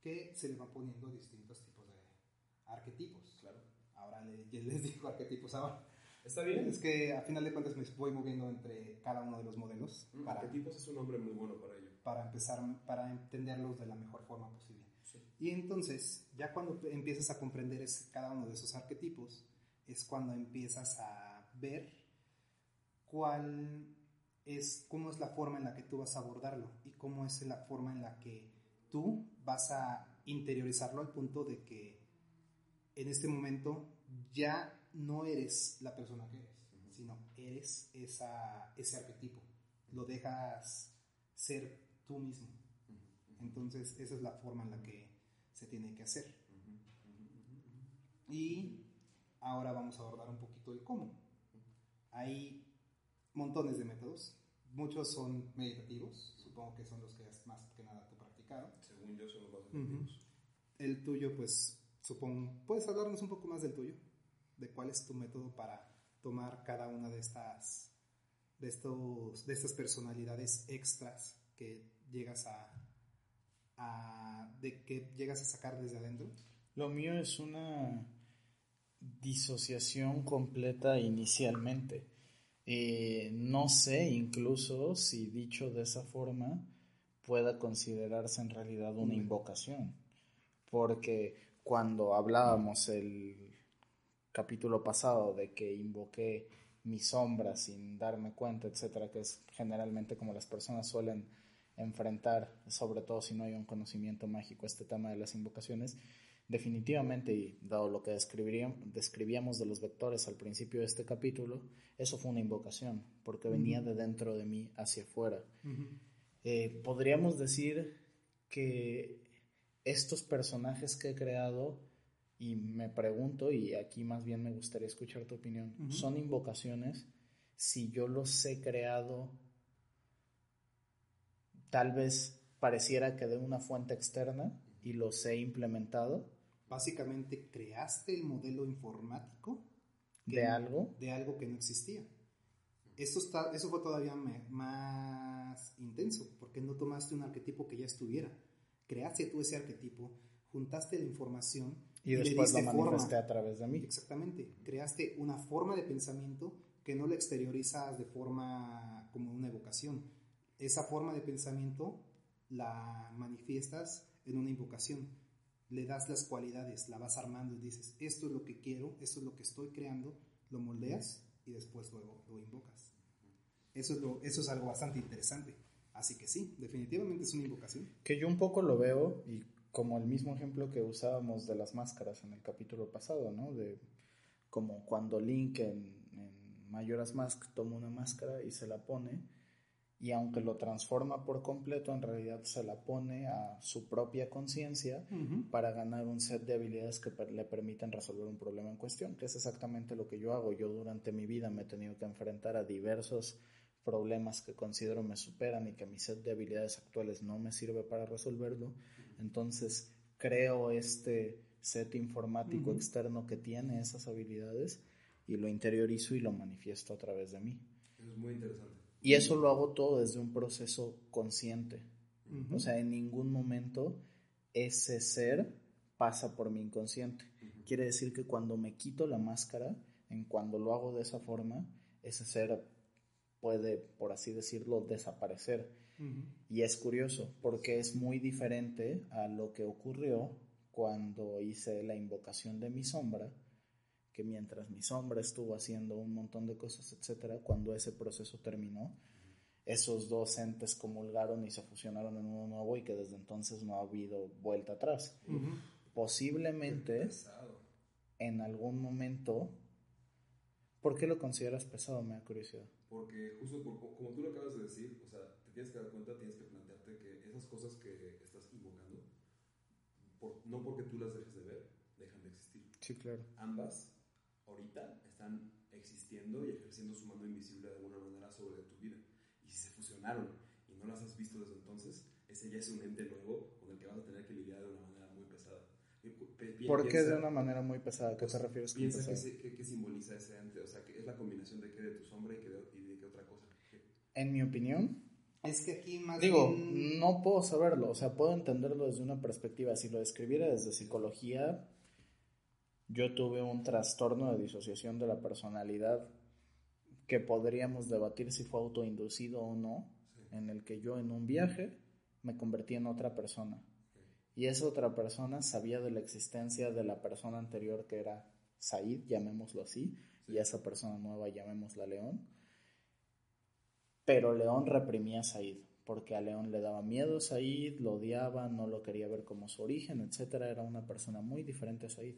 que se le van poniendo distintos tipos de arquetipos. Claro. Ahora les digo arquetipos ahora. Está bien. Es que a final de cuentas me voy moviendo entre cada uno de los modelos. Mm, arquetipos es un nombre muy bueno para ello. Para empezar, para entenderlos de la mejor forma posible. Y entonces, ya cuando empiezas a comprender cada uno de esos arquetipos, es cuando empiezas a ver cuál es, cómo es la forma en la que tú vas a abordarlo y cómo es la forma en la que tú vas a interiorizarlo al punto de que en este momento ya no eres la persona que eres, sino eres esa, ese arquetipo. Lo dejas ser tú mismo. Entonces, esa es la forma en la que se tiene que hacer. Y ahora vamos a abordar un poquito el cómo. Hay montones de métodos. Muchos son meditativos, supongo que son los que has más que nada tú practicado. Según yo, son los más meditativos. El tuyo, pues, supongo, ¿puedes hablarnos un poco más del tuyo? De cuál es tu método para tomar cada una de estas, de estos, de estas personalidades extras que llegas a, a, de que llegas a sacar desde adentro. Lo mío es una disociación completa inicialmente. Eh, no sé incluso si dicho de esa forma pueda considerarse en realidad una invocación, porque cuando hablábamos el capítulo pasado de que invoqué mi sombra sin darme cuenta, etcétera, que es generalmente como las personas suelen enfrentar, sobre todo si no hay un conocimiento mágico, este tema de las invocaciones, definitivamente, y dado lo que describíamos de los vectores al principio de este capítulo, eso fue una invocación, porque venía de dentro de mí hacia afuera. Eh, podríamos decir que estos personajes que he creado, y me pregunto, y aquí más bien me gustaría escuchar tu opinión, ¿son invocaciones? Si yo los he creado, tal vez pareciera que de una fuente externa y los he implementado. Básicamente creaste el modelo informático de algo. De algo que no existía. Eso, está, eso fue todavía más intenso, porque no tomaste un arquetipo que ya estuviera. Creaste tú ese arquetipo, juntaste la información y, después lo manifesté a través de mí. Exactamente. Creaste una forma de pensamiento que no la exteriorizas de forma como una evocación. Esa forma de pensamiento la manifiestas en una invocación. Le das las cualidades, la vas armando y dices, esto es lo que quiero, esto es lo que estoy creando, lo moldeas y después luego lo invocas. Eso es, eso es algo bastante interesante. Así que sí, definitivamente es una invocación. Que yo un poco lo veo y como el mismo ejemplo que usábamos de las máscaras en el capítulo pasado, ¿no? De como cuando Link en, en Majora's Mask toma una máscara y se la pone y aunque lo transforma por completo, en realidad se la pone a su propia conciencia para ganar un set de habilidades que le permiten resolver un problema en cuestión, que es exactamente lo que yo hago. Yo durante mi vida me he tenido que enfrentar a diversos problemas que considero me superan y que mi set de habilidades actuales no me sirve para resolverlo. Entonces creo este set informático externo que tiene esas habilidades y lo interiorizo y lo manifiesto a través de mí. es muy interesante. Y eso lo hago todo desde un proceso consciente. O sea, en ningún momento ese ser pasa por mi inconsciente. Quiere decir que cuando me quito la máscara, en cuando lo hago de esa forma, ese ser puede, por así decirlo, desaparecer. Y es curioso, porque es muy diferente a lo que ocurrió cuando hice la invocación de mi sombra, que mientras mi sombra estuvo haciendo un montón de cosas, etcétera, cuando ese proceso terminó, esos dos entes comulgaron y se fusionaron en uno nuevo y que desde entonces no ha habido vuelta atrás. Posiblemente en algún momento, ¿por qué lo consideras pesado? Me da curiosidad. Porque justo como tú lo acabas de decir, o sea, te tienes que dar cuenta, tienes que plantearte que esas cosas que estás invocando, no porque tú las dejes de ver, dejan de existir. Sí, claro. Ambas ahorita están existiendo y ejerciendo su mano invisible de alguna manera sobre tu vida. Y si se fusionaron y no las has visto desde entonces, ese ya es un ente nuevo con el que vas a tener que lidiar de una manera muy pesada. ¿Por qué de una manera muy pesada? ¿Qué te pues, refieres con Piensa qué, simboliza ese ente, o sea, que es la combinación de qué de tu sombra y, de, qué otra cosa. En mi opinión, es que aquí más Digo, no puedo saberlo, o sea, puedo entenderlo desde una perspectiva. Si lo describiera desde psicología, yo tuve un trastorno de disociación de la personalidad que podríamos debatir si fue autoinducido o no, en el que yo en un viaje me convertí en otra persona. Y esa otra persona sabía de la existencia de la persona anterior que era Said, llamémoslo así, y esa persona nueva llamémosla León. Pero León reprimía a Said, porque a León le daba miedo a Said, lo odiaba, no lo quería ver como su origen, etc. Era una persona muy diferente a Said.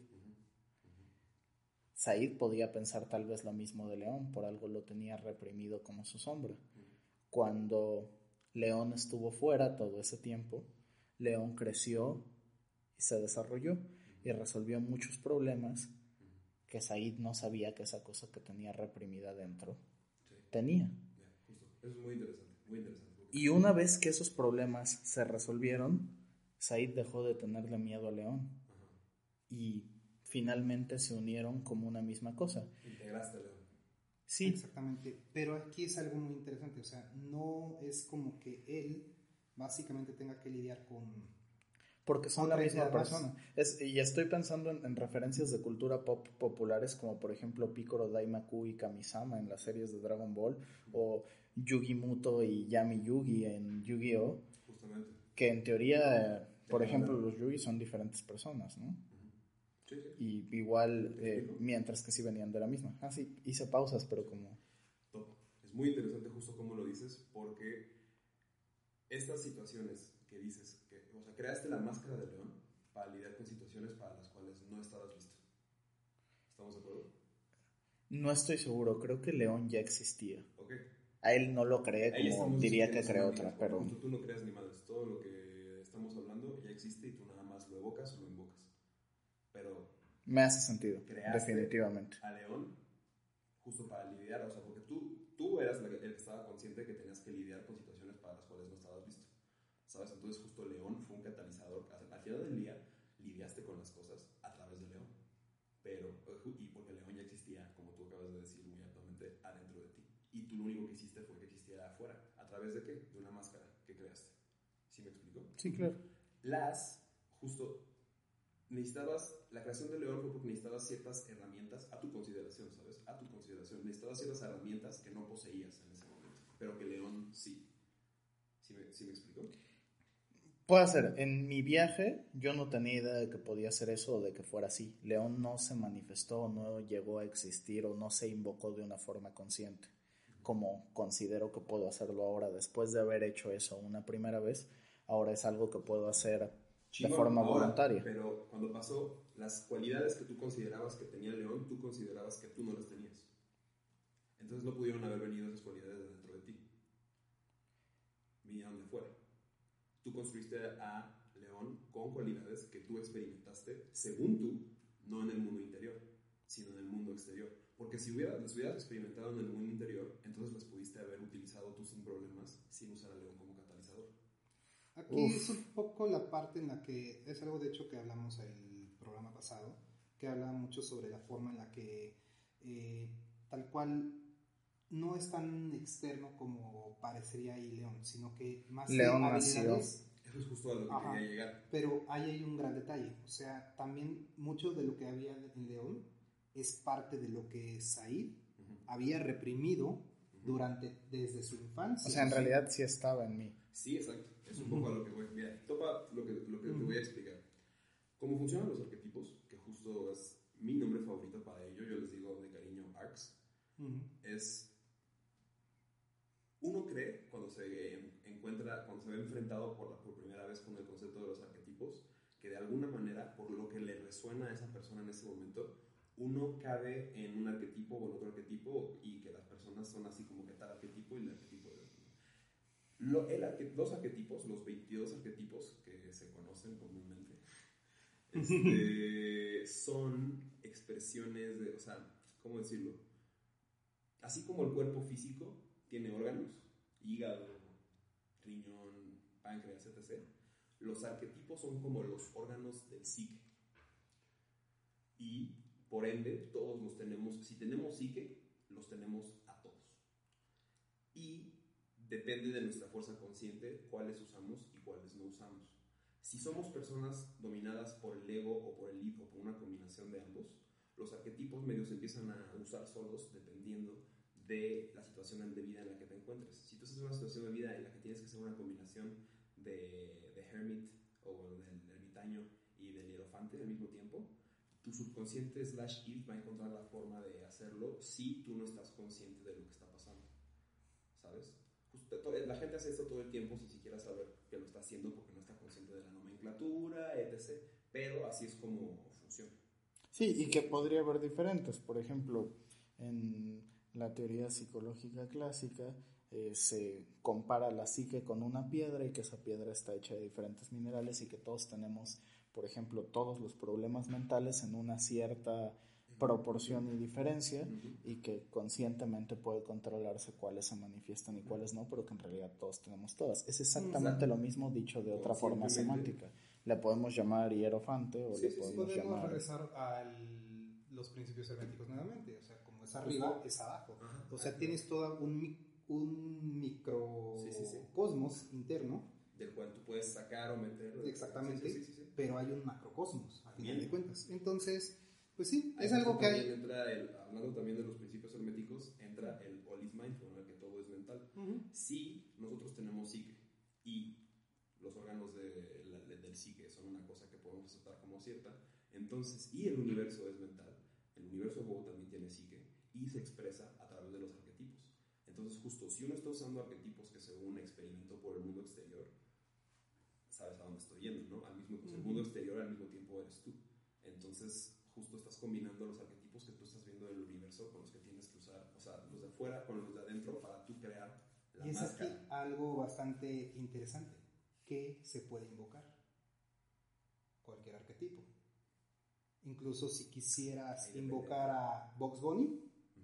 Said podía pensar tal vez lo mismo de León, por algo lo tenía reprimido como su sombra. Cuando León estuvo fuera todo ese tiempo, León creció y se desarrolló y resolvió muchos problemas que Said no sabía que esa cosa que tenía reprimida dentro tenía. es muy interesante, muy interesante. Y una vez que esos problemas se resolvieron, Said dejó de tenerle miedo a León. Y finalmente se unieron como una misma cosa. Integraste a León. Sí. Exactamente. Pero aquí es algo muy interesante. O sea, no es como que él básicamente tenga que lidiar con porque son la misma persona. y estoy pensando en, referencias de cultura pop populares como por ejemplo Piccolo Daimaku y Kamisama en las series de Dragon Ball o Yugi Muto y Yami Yugi en Yu-Gi-Oh! Justamente. Que en teoría, por ejemplo, los Yugi son diferentes personas, ¿no? Sí, sí. Y igual, eh, mientras que sí venían de la misma. Ah, sí, hice pausas, pero como... Es muy interesante justo como lo dices, porque estas situaciones que dices, que, o sea, creaste la máscara de león para lidiar con situaciones para las cuales no estabas listo. ¿Estamos de acuerdo? No estoy seguro, creo que León ya existía. Ok. A él no lo cree como diría que creó otra, pero... Tú, no creas ni madres, todo lo que estamos hablando ya existe y tú nada más lo evocas o lo invocas. Pero... Me hace sentido, definitivamente. A León justo para lidiar, o sea, porque tú, tú eras el que estaba consciente de que tenías que lidiar con situaciones para las cuales no estabas listo. ¿Sabes? Entonces justo León fue un catalizador. Al final del día lidiaste con las cosas a través de León. Pero, y porque León ya existía, como tú acabas de decir muy actualmente, adentro de ti. Y tú lo único que hiciste fue que existiera afuera. ¿A través de qué? De una máscara que creaste. ¿Sí me explico? Sí, claro. Las, justo, necesitabas, la creación de León fue porque necesitabas ciertas herramientas a tu consideración, ¿sabes? A tu consideración. Necesitabas ciertas herramientas que no poseías en ese momento, pero que León sí. ¿Sí me, ¿sí me explico? Puede ser. En mi viaje yo no tenía idea de que podía ser eso o de que fuera así. León no se manifestó, no llegó a existir o no se invocó de una forma consciente, como considero que puedo hacerlo ahora. Después de haber hecho eso una primera vez, ahora es algo que puedo hacer de forma voluntaria. Pero cuando pasó, las cualidades que tú considerabas que tenía León, tú considerabas que tú no las tenías. Entonces no pudieron haber venido esas cualidades dentro de ti. Vinieron de fuera tú construiste a León con cualidades que tú experimentaste, según tú, no en el mundo interior, sino en el mundo exterior. Porque si hubieras, las hubieras experimentado en el mundo interior, entonces las pudiste haber utilizado tú sin problemas, sin usar a León como. Aquí es un poco la parte en la que, es algo de hecho que hablamos el programa pasado, que habla mucho sobre la forma en la que eh, tal cual no es tan externo como parecería ahí León, sino que más León habilidades. Eso es justo a lo que quería llegar. Pero ahí hay un gran detalle. O sea, también mucho de lo que había en León es parte de lo que Said había reprimido durante, desde su infancia. O sea, en realidad sí estaba en mí. Sí, exacto. Es un poco a lo que voy. Mira, topa lo que, lo que te voy a explicar. Cómo funcionan los arquetipos, que justo es mi nombre favorito para ello, yo les digo de cariño ARCS, es uno cree cuando se encuentra, cuando se ve enfrentado por, por primera vez con el concepto de los arquetipos, que de alguna manera, por lo que le resuena a esa persona en ese momento, uno cabe en un arquetipo o en otro arquetipo y que las personas son así como que tal arquetipo y el arquetipo Lo, el los arquetipos, los 22 arquetipos que se conocen comúnmente, este, son expresiones de, o sea, ¿cómo decirlo? Así como el cuerpo físico tiene órganos, hígado, riñón, páncreas, etc. Los arquetipos son como los órganos del psique. Y por ende, todos los tenemos, si tenemos psique, los tenemos a todos. Y depende de nuestra fuerza consciente cuáles usamos y cuáles no usamos. Si somos personas dominadas por el ego o por el id o por una combinación de ambos, los arquetipos medios empiezan a usar solos dependiendo de la situación de vida en la que te encuentres. Si tú estás en una situación de vida en la que tienes que hacer una combinación de, de hermit o del ermitaño y del hierofante al mismo tiempo, tu subconsciente slash id va a encontrar la forma de hacerlo si tú no estás consciente de lo que está pasando. ¿Sabes? La gente hace esto todo el tiempo sin siquiera saber que lo está haciendo porque no está consciente de la nomenclatura, etc. Pero así es como funciona. Sí, y que podría haber diferentes. Por ejemplo, en la teoría psicológica clásica, eh, se compara la psique con una piedra y que esa piedra está hecha de diferentes minerales y que todos tenemos, por ejemplo, todos los problemas mentales en una cierta proporción y diferencia y que conscientemente puede controlarse cuáles se manifiestan y cuáles no, pero que en realidad todos tenemos todas. Es exactamente lo mismo dicho de otra forma semántica. Le podemos llamar hierofante o le podemos, podemos regresar a los principios herméticos nuevamente, o sea, como es arriba, es abajo. o sea, tienes todo un, un microcosmos interno del cual tú puedes sacar o meter. Exactamente, pero hay un macrocosmos, a final de cuentas. Entonces, pues sí, es algo que hay. Entra el, hablando también de los principios herméticos, entra el all is mindful, en el que todo es mental. Si nosotros tenemos psique y los órganos de, del psique son una cosa que podemos aceptar como cierta, entonces, y el universo es mental, el universo juego también tiene psique y se expresa a través de los arquetipos. Entonces, justo si uno está usando arquetipos que según experimentó por el mundo exterior, sabes a dónde estoy yendo, ¿no? Al mismo, pues, el mundo exterior al mismo tiempo eres tú. Entonces, justo estás combinando los arquetipos que tú estás viendo del universo con los que tienes que usar, o sea, los de afuera con los de adentro para tú crear la y es aquí algo bastante interesante. ¿Qué se puede invocar? Cualquier arquetipo. Incluso si quisieras invocar a Box Bunny,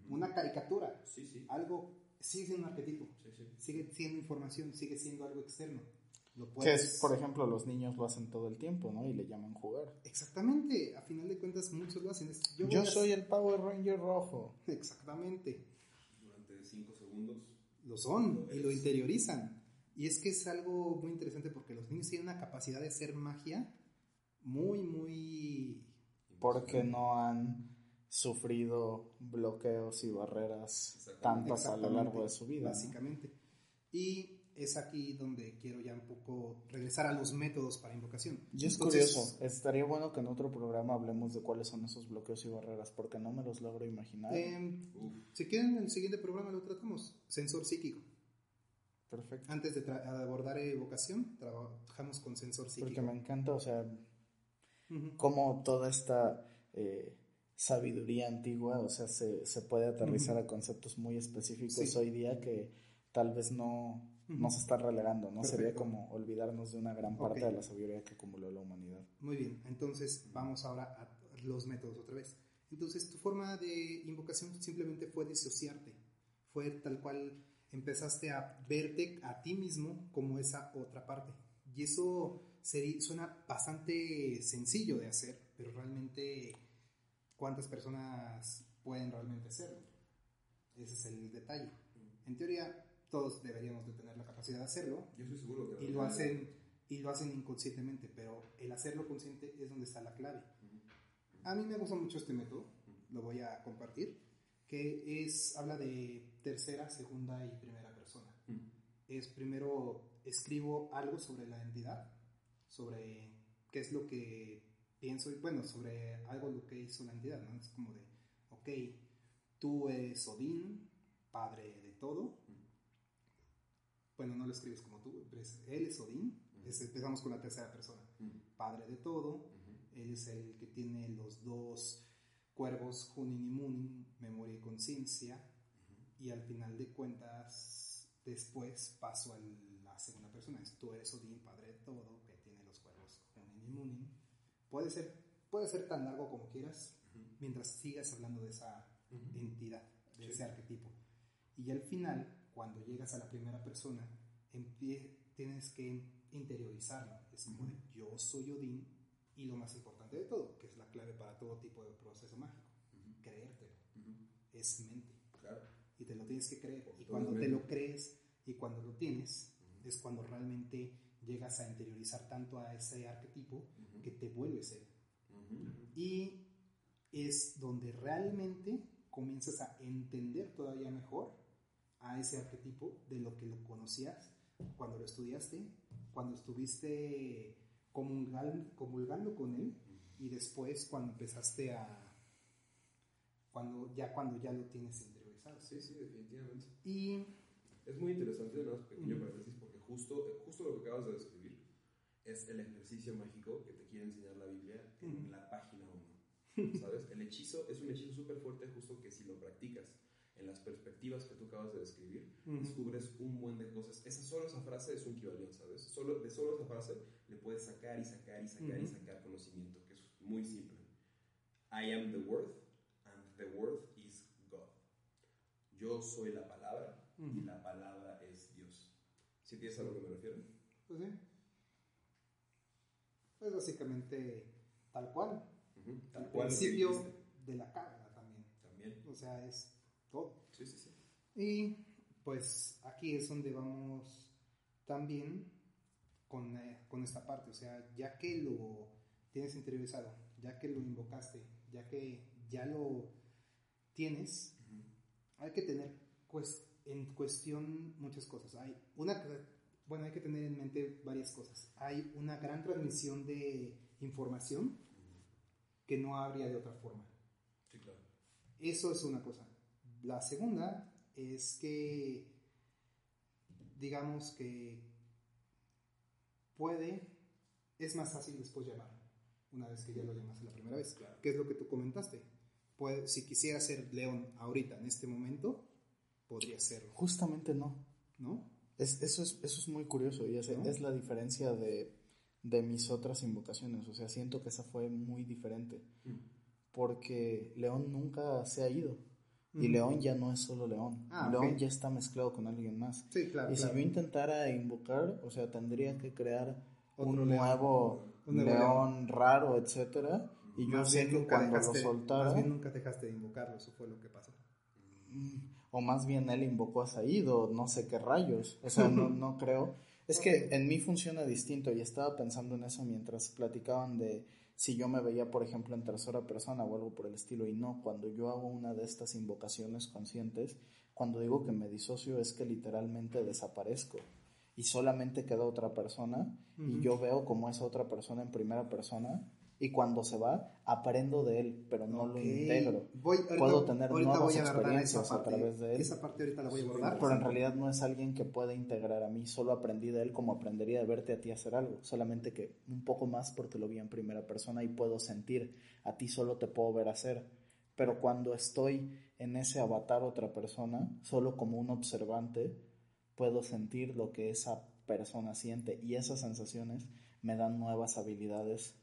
una caricatura, sí, sí. algo sigue siendo un arquetipo, sí, sigue siendo información, sigue siendo algo externo que es, por ejemplo, los niños lo hacen todo el tiempo, ¿no? Y le llaman jugar. Exactamente, a final de cuentas muchos lo hacen. yo, soy el Power Ranger rojo. Exactamente. Durante cinco segundos. Lo son y lo interiorizan. Y es que es algo muy interesante porque los niños tienen una capacidad de hacer magia muy, muy... Porque no han sufrido bloqueos y barreras tantas a lo largo de su vida. Básicamente. Y es aquí donde quiero ya un poco regresar a los métodos para invocación. Y es curioso, estaría bueno que en otro programa hablemos de cuáles son esos bloqueos y barreras, porque no me los logro imaginar. Em, si quieren, en el siguiente programa lo tratamos, sensor psíquico. Perfecto. Antes de abordar evocación, trabajamos con sensor psíquico. Porque me encanta, o sea, cómo toda esta... Eh, sabiduría antigua, o sea, se, se puede aterrizar a conceptos muy específicos hoy día que tal vez no, no se está relegando, ¿no? Sería como olvidarnos de una gran parte de la sabiduría que acumuló la humanidad. Muy bien, entonces vamos ahora a los métodos otra vez. Entonces tu forma de invocación simplemente fue disociarte, fue tal cual empezaste a verte a ti mismo como esa otra parte. Y eso sería, suena bastante sencillo de hacer, pero realmente cuántas personas pueden realmente hacerlo. Ese es el detalle. En teoría, todos deberíamos de tener la capacidad de hacerlo. Yo estoy seguro que y lo hacen y lo hacen inconscientemente, pero el hacerlo consciente es donde está la clave. A mí me gusta mucho este método, lo voy a compartir, que es habla de tercera, segunda y primera persona. Es primero escribo algo sobre la entidad, sobre qué es lo que pienso y bueno, sobre algo lo que hizo la entidad, ¿no? Es como de, ok, tú eres Odín, padre de todo, bueno, no lo escribes como tú, pero él es Odín, empezamos con la tercera persona, padre de todo, él es el que tiene los dos cuervos, Junin y Munin, memoria y conciencia, y al final de cuentas, después paso a la segunda persona, es tú eres Odín, padre de todo, que tiene los cuervos, Junin y Munin. Puede ser, puede ser tan largo como quieras, mientras sigas hablando de esa entidad, de ese arquetipo. Y al final cuando llegas a la primera persona, tienes que interiorizarlo. Es como de yo soy Odín y lo más importante de todo, que es la clave para todo tipo de proceso mágico, creértelo. Es mente. Y te lo tienes que creer. y cuando te lo crees y cuando lo tienes, es cuando realmente llegas a interiorizar tanto a ese arquetipo que te vuelves él. Y es donde realmente comienzas a entender todavía mejor a ese arquetipo de lo que lo conocías cuando lo estudiaste, cuando estuviste comulgando, con él y después cuando empezaste a cuando ya cuando ya lo tienes interiorizado. Sí, sí, definitivamente. Y es muy interesante, un pequeño paréntesis, porque justo, justo lo que acabas de describir es el ejercicio mágico que te quiere enseñar la Biblia en la página 1. ¿Sabes? El hechizo es un hechizo súper fuerte, justo que si lo practicas en las perspectivas que tú acabas de describir, descubres un buen de cosas. Esa solo esa frase es un equivalente, ¿sabes? Solo, de solo esa frase le puedes sacar y sacar y sacar y sacar conocimiento, que es muy simple. I am the word and the word is God. Yo soy la palabra y la palabra es Dios. ¿Sí tienes a lo que me refiero? Pues sí. Pues básicamente tal cual. Tal cual. El principio de la carga también. También. O sea, es todo. Sí, sí, sí. Y pues aquí es donde vamos también con, eh, con esta parte. O sea, ya que lo tienes interiorizado, ya que lo invocaste, ya que ya lo tienes, hay que tener pues, en cuestión muchas cosas. Hay una, bueno, hay que tener en mente varias cosas. Hay una gran transmisión de información que no habría de otra forma. Sí, claro. Eso es una cosa. La segunda es que, digamos que puede, es más fácil después llamar, una vez que ya lo llamaste la primera vez. Claro. ¿Qué es lo que tú comentaste? Puede, si quisiera ser león ahorita, en este momento, podría serlo. Justamente no. ¿No? Es, eso, es, eso es muy curioso y es, es la diferencia de, de, mis otras invocaciones. O sea, siento que esa fue muy diferente. Mm. Porque León nunca se ha ido. Y León ya no es solo León. Ah, León ya está mezclado con alguien más. Sí, claro. Y si yo intentara invocar, o sea, tendría que crear un nuevo, león, raro, etcétera. Y yo sé que cuando lo soltara. Más bien nunca dejaste de invocarlo, eso fue lo que pasó. Mm, o más bien él invocó a Saído, no sé qué rayos. O sea, no, no creo. Es que en mí funciona distinto y estaba pensando en eso mientras platicaban de si yo me veía, por ejemplo, en tercera persona o algo por el estilo, y no, cuando yo hago una de estas invocaciones conscientes, cuando digo que me disocio es que literalmente desaparezco y solamente queda otra persona y yo veo como esa otra persona en primera persona y cuando se va aprendo de él, pero no lo integro. Puedo tener nuevas experiencias a, través de él. Esa parte ahorita la voy a abordar. Pero en realidad no es alguien que pueda integrar a mí, solo aprendí de él como aprendería de verte a ti hacer algo, solamente que un poco más porque lo vi en primera persona y puedo sentir, a ti solo te puedo ver hacer. Pero cuando estoy en ese avatar otra persona, solo como un observante, puedo sentir lo que esa persona siente y esas sensaciones me dan nuevas habilidades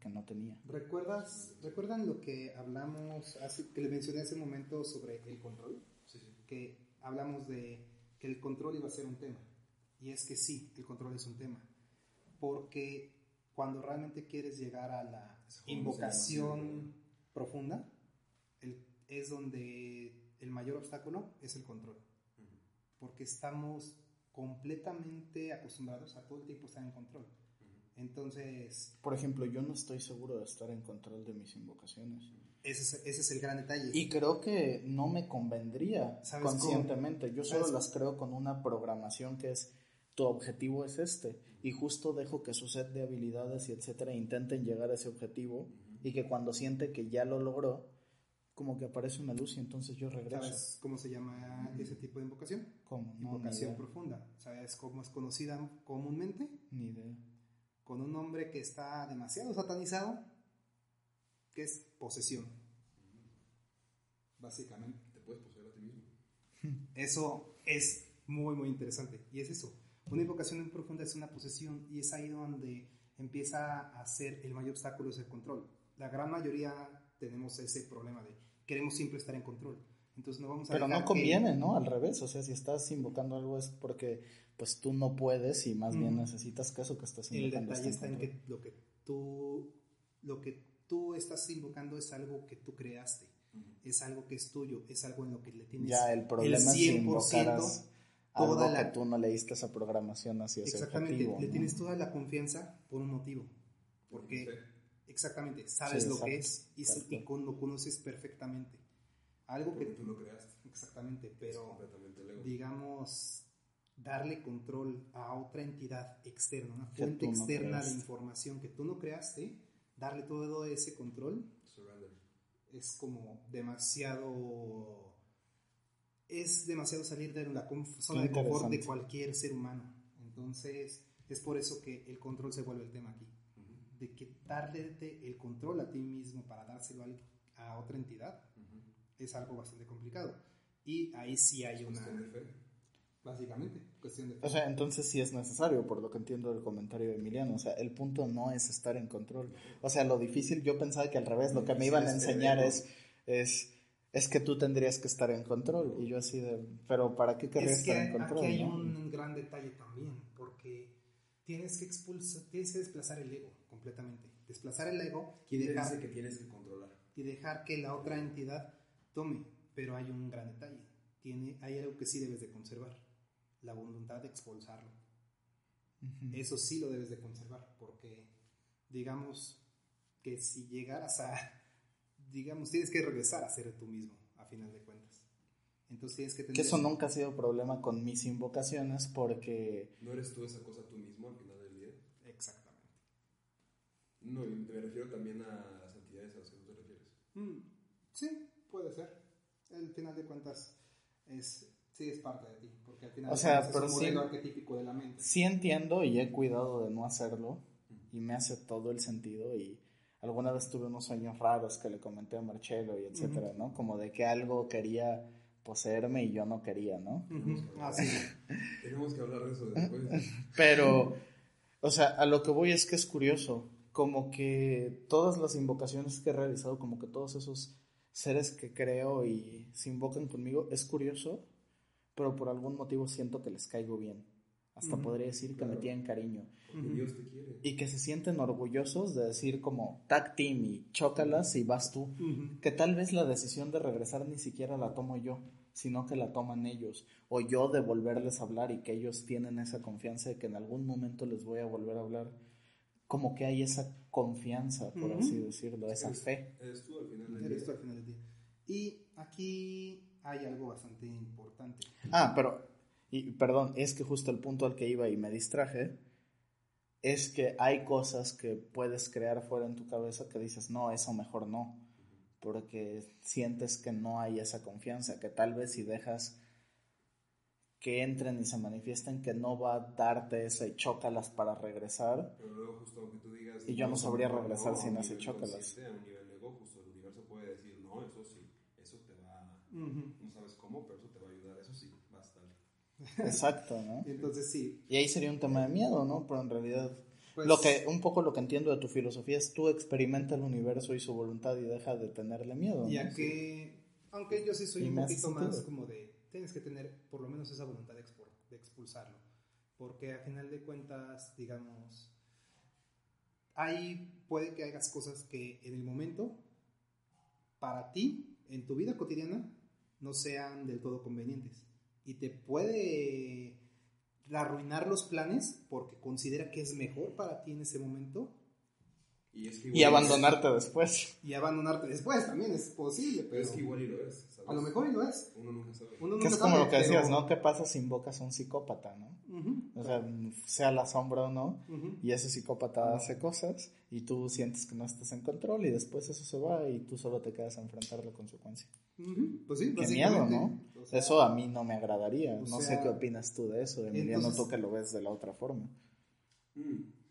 que no tenía. ¿Recuerdas, ¿Recuerdan lo que hablamos, que le mencioné hace un momento sobre el control? Sí, sí. Que hablamos de que el control iba a ser un tema. Y es que sí, el control es un tema. Porque cuando realmente quieres llegar a la invocación profunda, es donde el mayor obstáculo es el control. Porque estamos completamente acostumbrados a todo el tiempo estar en control. Entonces... Por ejemplo, yo no estoy seguro de estar en control de mis invocaciones. Ese es, el gran detalle. Y creo que no me convendría conscientemente. Yo solo las creo con una programación que es, tu objetivo es este. Y justo dejo que su set de habilidades y etcétera intenten llegar a ese objetivo. Y que cuando siente que ya lo logró, como que aparece una luz y entonces yo regreso. ¿Sabes cómo se llama ese tipo de invocación? ¿Cómo? invocación profunda. ¿Sabes cómo es conocida comúnmente? Ni idea con un hombre que está demasiado satanizado, que es posesión. Básicamente. Te puedes poseer a ti mismo. Eso es muy, muy interesante. Y es eso. Una invocación en profunda es una posesión y es ahí donde empieza a ser el mayor obstáculo es el control. La gran mayoría tenemos ese problema de queremos siempre estar en control. Entonces no vamos a Pero no conviene, ¿no? Al revés. O sea, si estás invocando algo es porque pues tú no puedes y más bien necesitas que eso que estás invocando. El detalle está en que lo que tú lo que tú estás invocando es algo que tú creaste, es algo que es tuyo, es algo en lo que le tienes ya el problema es si invocaras algo que tú no leíste esa programación hacia ese exactamente le tienes toda la confianza por un motivo porque exactamente sabes lo que es y, y, lo conoces perfectamente. Algo que tú lo creaste. Exactamente pero digamos darle control a otra entidad externa, una fuente externa de información que tú no creaste, darle todo ese control, es como demasiado, es demasiado salir de la zona de confort de cualquier ser humano. Entonces, es por eso que el control se vuelve el tema aquí. De que darle el control a ti mismo para dárselo a, otra entidad es algo bastante complicado. Y ahí sí hay una... Básicamente, cuestión de O sea, entonces sí es necesario, por lo que entiendo del comentario de Emiliano. O sea, el punto no es estar en control. O sea, lo difícil, yo pensaba que al revés, lo que me iban a enseñar es, es, es que tú tendrías que estar en control. Y yo así de, pero ¿para qué querrías estar en control? Aquí hay un gran detalle también, porque tienes que expulsar, tienes que desplazar el ego completamente. Desplazar el ego y dejar que tienes que controlar. Y dejar que la otra entidad tome. Pero hay un gran detalle. Tiene, hay algo que sí debes de conservar la voluntad de expulsarlo. Eso sí lo debes de conservar, porque digamos que si llegaras a, digamos, tienes que regresar a ser tú mismo, a final de cuentas. Entonces tienes que tener... Que eso nunca ha sido problema con mis invocaciones porque... ¿No eres tú esa cosa tú mismo al final del día? Exactamente. No, me refiero también a las entidades a las que tú te refieres. Mm, sí, puede ser. Al final de cuentas es sí es parte de ti, porque al final o sea, es pero un modelo arquetípico de la mente. Sí entiendo y he cuidado de no hacerlo y me hace todo el sentido y alguna vez tuve unos sueños raros que le comenté a Marcelo y etcétera, ¿no? Como de que algo quería poseerme y yo no quería, ¿no? Ah, sí. Tenemos que hablar de eso después. Pero, o sea, a lo que voy es que es curioso, como que todas las invocaciones que he realizado, como que todos esos seres que creo y se invocan conmigo, es curioso pero por algún motivo siento que les caigo bien. Hasta podría decir que me tienen cariño. Dios te quiere. Y que se sienten orgullosos de decir como tag team y chócalas y vas tú. Que tal vez la decisión de regresar ni siquiera la tomo yo, sino que la toman ellos. O yo de volverles a hablar y que ellos tienen esa confianza de que en algún momento les voy a volver a hablar. Como que hay esa confianza, por así decirlo, esa fe. Eres tú al final del Eres tú al final del día. Y aquí hay algo bastante importante. Ah, pero, y, perdón, es que justo el punto al que iba y me distraje, es que hay cosas que puedes crear fuera en tu cabeza que dices, no, eso mejor no, porque sientes que no hay esa confianza, que tal vez si dejas que entren y se manifiesten que no va a darte ese chócalas para regresar. Pero luego justo aunque tú digas... Y yo no, sabría regresar sin ese chócalas. No sabes cómo, pero eso te va a ayudar, eso sí, va a estar. Exacto, ¿no? Entonces sí. Y ahí sería un tema de miedo, ¿no? Pero en realidad, pues lo que, un poco lo que entiendo de tu filosofía es tú experimenta el universo y su voluntad y deja de tenerle miedo. Ya que, aunque yo sí soy un poquito más como de, tienes que tener por lo menos esa voluntad de, de expulsarlo. Porque a final de cuentas, digamos, ahí puede que hagas cosas que en el momento, para ti, en tu vida cotidiana, no sean del todo convenientes. Y te puede arruinar los planes porque considera que es mejor para ti en ese momento. Y, abandonarte después. Y abandonarte después también es posible. Pero, es que igual y lo es. A lo mejor y lo es. Uno nunca sabe. que es como lo que decías, ¿no? ¿Qué pasa si invocas a un psicópata, no? o sea, sea la sombra o no, y ese psicópata hace cosas y tú sientes que no estás en control y después eso se va y tú solo te quedas a enfrentar la consecuencia. Pues sí, Qué miedo, ¿no? eso a mí no me agradaría. No sé qué opinas tú de eso, Emiliano, tú que lo ves de la otra forma. Mm.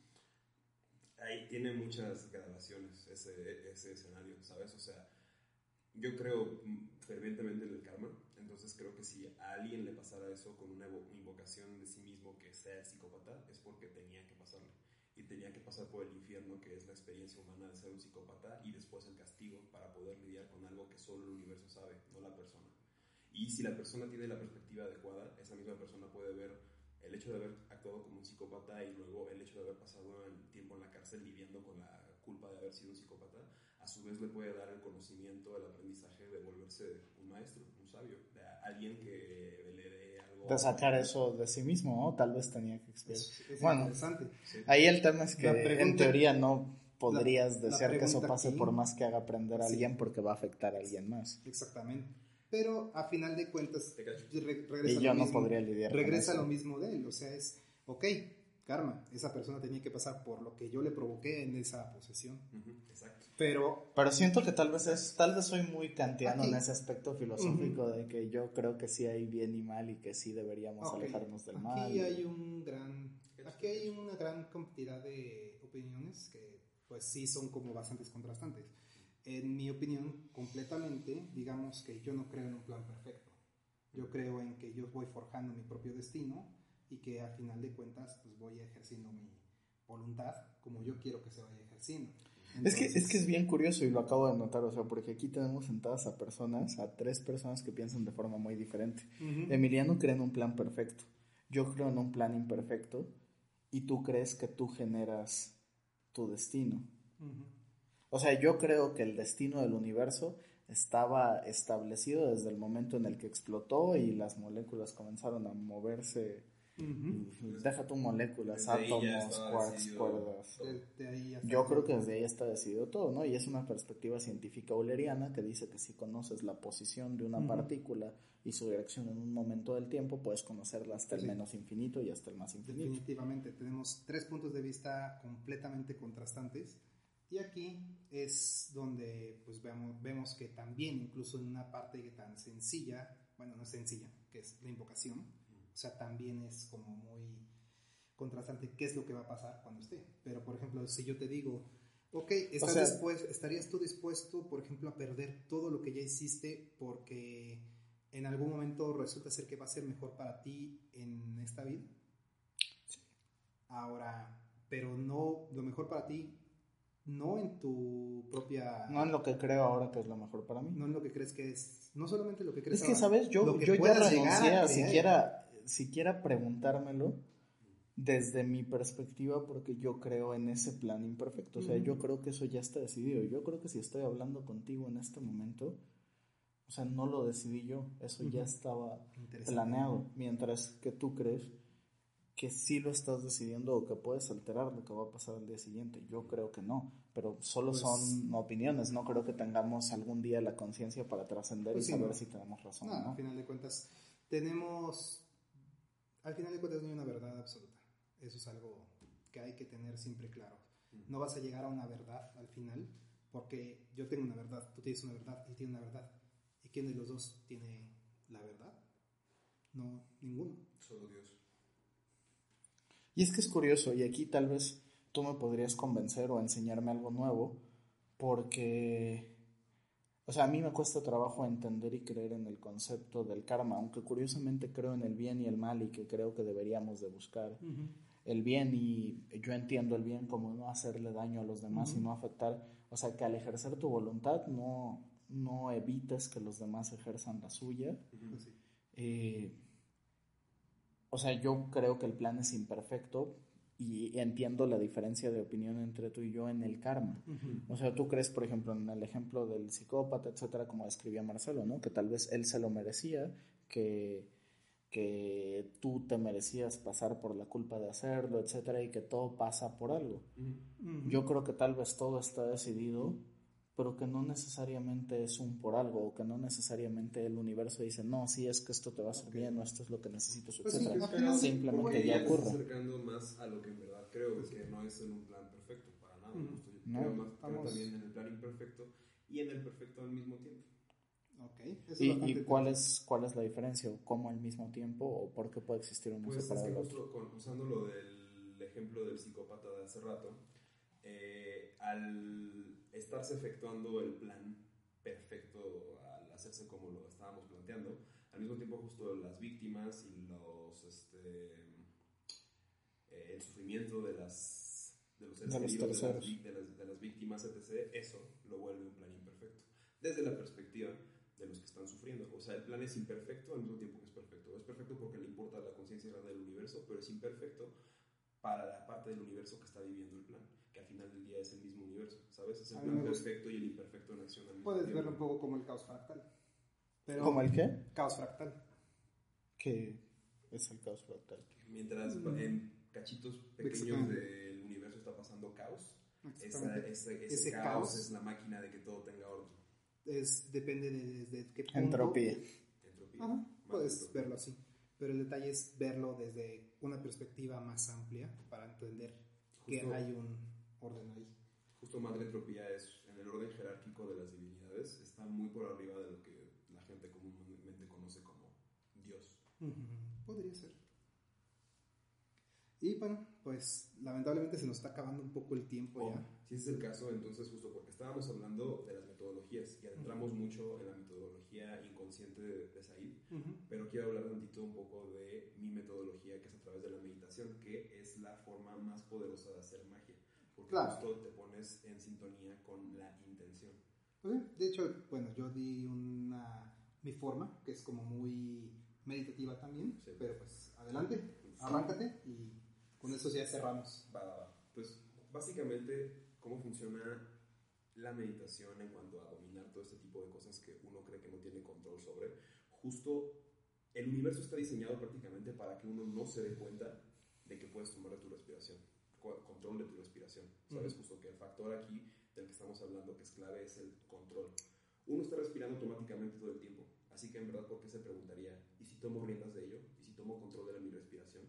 Ahí tiene muchas gradaciones ese, ese escenario, ¿sabes? O sea, yo creo fervientemente en el karma, entonces creo que si a alguien le pasara eso con una invocación de sí mismo que sea psicópata, es porque tenía que pasarle. Y tenía que pasar por el infierno, que es la experiencia humana de ser un psicópata, y después el castigo para poder lidiar con algo que solo el universo sabe, no la persona. Y si la persona tiene la perspectiva adecuada, esa misma persona puede ver el hecho de haber actuado como un psicópata y luego el hecho de haber pasado el tiempo en la cárcel viviendo con la culpa de haber sido un psicópata, a su vez le puede dar el conocimiento, el aprendizaje de volverse un maestro, un sabio, de alguien que le dé algo. De sacar eso de sí mismo, ¿no? Tal vez tenía que experienciar. bueno, ahí el tema es que en teoría no podrías desear que eso pase por más que haga aprender a alguien porque va a afectar a alguien más. Exactamente. Pero a final de cuentas, regresa, y yo no podría lidiar regresa lo mismo de él. O sea, es, ok, karma, esa persona tenía que pasar por lo que yo le provoqué en esa posesión. Exacto. Pero, pero siento que tal vez es, tal vez soy muy kantiano en ese aspecto filosófico de que yo creo que sí hay bien y mal y que sí deberíamos alejarnos del mal. Aquí hay un gran, aquí hay una gran cantidad de opiniones que pues sí son como bastantes contrastantes. En mi opinión, completamente, digamos que yo no creo en un plan perfecto. Yo creo en que yo voy forjando mi propio destino y que a final de cuentas pues voy ejerciendo mi voluntad como yo quiero que se vaya ejerciendo. es, que, es que es bien curioso y lo acabo de notar, o sea, porque aquí tenemos sentadas a personas, a tres personas que piensan de forma muy diferente. Emiliano cree en un plan perfecto, yo creo en un plan imperfecto y tú crees que tú generas tu destino. O sea, yo creo que el destino del universo estaba establecido desde el momento en el que explotó y las moléculas comenzaron a moverse. Deja tu moléculas, átomos, quarks, cuerdas. Yo creo que desde ahí está decidido todo, ¿no? Y es una perspectiva científica euleriana que dice que si conoces la posición de una partícula y su dirección en un momento del tiempo, puedes conocerla hasta el menos infinito y hasta el más infinito. Definitivamente, tenemos tres puntos de vista completamente contrastantes y aquí es donde pues vemos, vemos que también, incluso en una parte tan sencilla, bueno, no es sencilla, que es la invocación, o sea, también es como muy contrastante qué es lo que va a pasar cuando esté. Pero, por ejemplo, si yo te digo, ok, ¿estarías tú dispuesto, por ejemplo, a perder todo lo que ya hiciste porque en algún momento resulta ser que va a ser mejor para ti en esta vida? Sí. Ahora, pero no, lo mejor para ti no en tu propia... No en lo que creo ahora que es lo mejor para mí. No en lo que crees que es... No solamente lo que crees Es que, ¿sabes? Yo, yo ya renuncié a, siquiera, siquiera preguntármelo desde mi perspectiva porque yo creo en ese plan imperfecto. O sea, yo creo que eso ya está decidido. Yo creo que si estoy hablando contigo en este momento, o sea, no lo decidí yo. Eso ya estaba planeado. Mientras que tú crees que sí lo estás decidiendo o que puedes alterar lo que va a pasar al día siguiente. Yo creo que no, pero solo pues son opiniones. No creo que tengamos algún día la conciencia para trascender y pues saber si tenemos razón. No, no, al final de cuentas, tenemos. Al final de cuentas, no hay una verdad absoluta. Eso es algo que hay que tener siempre claro. No vas a llegar a una verdad al final, porque yo tengo una verdad, tú tienes una verdad, él tiene una verdad. ¿Y quién de los dos tiene la verdad? No, ninguno. Solo Dios. Y es que es curioso, y aquí tal vez tú me podrías convencer o enseñarme algo nuevo, porque, o sea, a mí me cuesta trabajo entender y creer en el concepto del karma, aunque curiosamente creo en el bien y el mal y que creo que deberíamos de buscar el bien y yo entiendo el bien como no hacerle daño a los demás y no afectar, o sea, que al ejercer tu voluntad no, no evites que los demás ejerzan la suya. eh, o sea, yo creo que el plan es imperfecto y entiendo la diferencia de opinión entre tú y yo en el karma. O sea, tú crees, por ejemplo, en el ejemplo del psicópata, etcétera, como describía Marcelo, ¿no? Que tal vez él se lo merecía, que, que tú te merecías pasar por la culpa de hacerlo, etcétera, y que todo pasa por algo. Yo creo que tal vez todo está decidido pero que no necesariamente es un por algo, o que no necesariamente el universo dice, no, si es que esto te va a hacer bien, o esto es lo que necesitas, pues etc. Simplemente ya ocurre. acercando más a lo que en verdad creo, es que no es en un plan perfecto, para nada. no, creo, más, creo también en el plan imperfecto y en el perfecto al mismo tiempo. Okay. ¿Y, ¿Y, cuál, es, cuál es la diferencia? ¿Cómo al mismo tiempo o por qué puede existir uno pues separado del otro? usando lo del ejemplo del psicópata de hace rato, eh, al estarse efectuando el plan perfecto al hacerse como lo estábamos planteando, al mismo tiempo justo las víctimas y los este, eh, el sufrimiento de las de los seres de, queridos, de, las, de, las, víctimas, etc., eso lo vuelve un plan imperfecto. Desde la perspectiva de los que están sufriendo. O sea, el plan es imperfecto al mismo tiempo que es perfecto. Es perfecto porque le importa la conciencia grande del universo, pero es imperfecto para la parte del universo que está viviendo el plan que al final del día es el mismo universo, ¿sabes? Es el plan perfecto y el imperfecto en acción al mismo Puedes verlo un poco como el caos fractal. Pero ¿Como el qué? Caos fractal. ¿Qué es el caos fractal? Mientras mm. en cachitos pequeños del universo está pasando caos, ese, caos, es la máquina de que todo tenga orden. Es, depende de desde qué punto. Entropía. Entropía. puedes verlo así. Pero el detalle es verlo desde una perspectiva más amplia para entender que hay un orden ahí. Justo Madre Entropía es, en el orden jerárquico de las divinidades, está muy por arriba de lo que la gente comúnmente conoce como Dios. Podría ser. Y bueno, pues lamentablemente se nos está acabando un poco el tiempo oh, ya. Si ese es el caso, entonces justo porque estábamos hablando de las metodologías y adentramos mucho en la metodología inconsciente de, Said, pero quiero hablar un poquito un poco de mi metodología, que es a través de la meditación, que es la forma más poderosa de hacer magia. Porque justo te pones en sintonía con la intención. Pues de hecho, bueno, yo di una, mi forma, que es como muy meditativa también, pero pues adelante, arráncate y con eso ya cerramos. Pues básicamente, ¿cómo funciona la meditación en cuanto a dominar todo este tipo de cosas que uno cree que no tiene control sobre? Justo el universo está diseñado prácticamente para que uno no se dé cuenta de que puedes tomar tu respiración, control de tu respiración. Sabes justo que el factor aquí del que estamos hablando que es clave es el control. Uno está respirando automáticamente todo el tiempo, así que en verdad, ¿por qué se preguntaría? ¿Y si tomo riendas de ello? ¿Y si tomo control de mi respiración?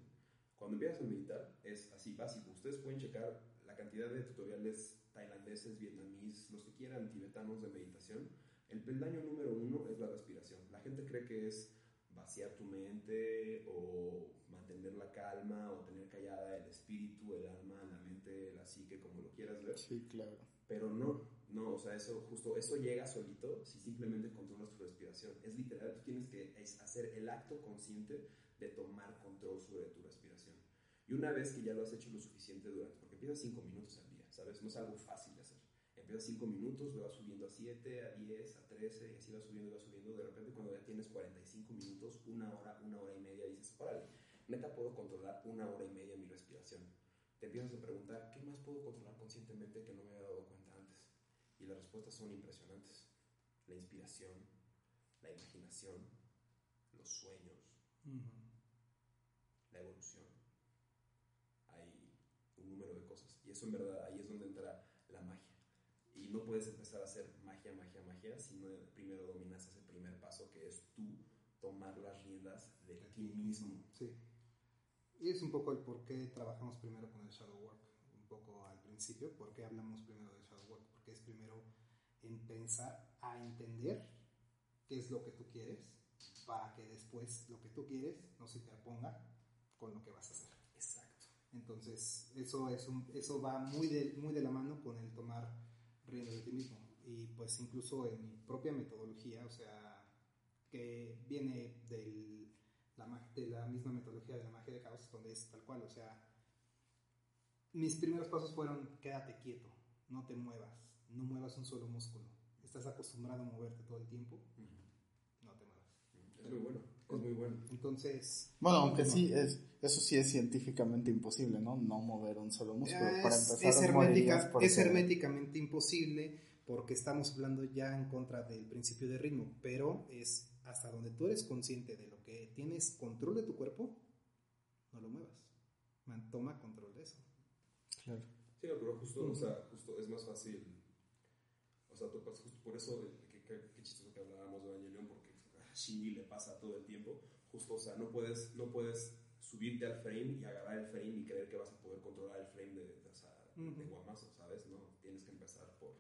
Cuando empiezas a meditar es así básico. Ustedes pueden checar la cantidad de tutoriales tailandeses, vietnamíes, los que quieran, tibetanos de meditación. El peldaño número uno es la respiración. La gente cree que es vaciar tu mente o mantener la calma o tener callada el espíritu, el alma, la mente, la psique, como lo quieras ver. Sí, claro. Pero no, no, o sea, eso justo, eso llega solito si simplemente controlas tu respiración. Es literal, tú tienes que hacer el acto consciente de tomar control sobre tu respiración. Y una vez que ya lo has hecho lo suficiente durante, porque empiezas 5 minutos al día, ¿sabes? No es algo fácil de hacer. Empiezas 5 minutos, lo vas subiendo a 7, a 10, a 13, y así vas subiendo, vas subiendo. De repente, cuando ya tienes 45 minutos, una hora, una hora y media, dices, órale, neta puedo controlar una hora y media mi respiración. Te empiezas a preguntar, ¿qué más puedo controlar conscientemente que no me había dado cuenta antes? Y las respuestas son impresionantes. La inspiración, la imaginación, los sueños, la evolución. Hay un número de cosas. Y eso en verdad, ahí es donde entra la magia. Y no puedes empezar a hacer magia, magia, magia si no primero dominas ese primer paso que es tú tomar las riendas de ti mismo. Y es un poco el por qué trabajamos primero con el shadow work, un poco al principio, por qué hablamos primero del shadow work, porque es primero en pensar a entender qué es lo que tú quieres, para que después lo que tú quieres no se interponga con lo que vas a hacer. Exacto. Entonces, eso, es un, eso va muy de, muy de la mano con el tomar rienda de ti mismo. Y pues incluso en mi propia metodología, o sea, que viene del, la, de la misma metodología de la magia de caos, donde es tal cual, o sea, mis primeros pasos fueron quédate quieto, no te muevas, no muevas un solo músculo. Estás acostumbrado a moverte todo el tiempo, no te muevas. Es muy bueno, es muy bueno. Entonces... Bueno, aunque sí, es, eso sí es científicamente imposible, ¿no? No mover un solo músculo. Es, Para empezar, es, herméticamente imposible porque estamos hablando ya en contra del principio de ritmo, pero es hasta donde tú eres consciente de lo que tienes control de tu cuerpo, no lo muevas. toma control de eso. Claro. Sí, pero justo, o sea, justo es más fácil. O sea, justo por eso, qué que, chistoso que hablábamos de Evangelion, porque a Shinji le pasa todo el tiempo. Justo, o sea, no puedes, no puedes subirte al frame y agarrar el frame y creer que vas a poder controlar el frame de, de, o sea, de Guamazo, ¿sabes? No, tienes que empezar por,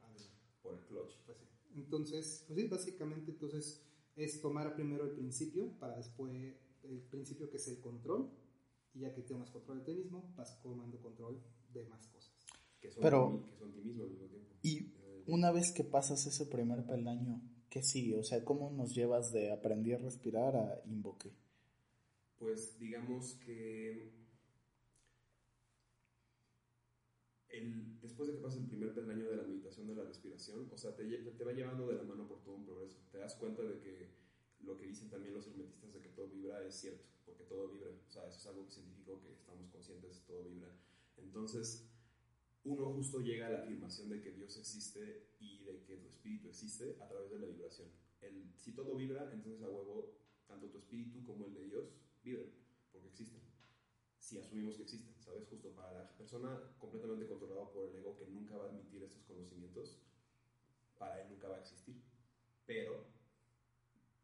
por el clutch. Pues sí. Entonces, pues sí, básicamente, entonces es tomar primero el principio para después el principio que es el control y ya que tengas control de ti mismo vas tomando control de más cosas que son, Pero, ti, que son ti mismo al mismo tiempo y una vez que pasas ese primer peldaño ¿qué sigue? o sea ¿cómo nos llevas de aprender a respirar a invoque? pues digamos que después de que pasas el primer peldaño de la meditación de la respiración, o sea, te, te, va llevando de la mano por todo un progreso. Te das cuenta de que lo que dicen también los hermetistas de que todo vibra es cierto, porque todo vibra. O sea, eso es algo científico que estamos conscientes, todo vibra. Entonces, uno justo llega a la afirmación de que Dios existe y de que tu espíritu existe a través de la vibración. El, si todo vibra, entonces a huevo, tanto tu espíritu como el de Dios vibran, porque existen si asumimos que existen, ¿sabes? Justo para la persona completamente controlada por el ego que nunca va a admitir estos conocimientos, para él nunca va a existir. Pero,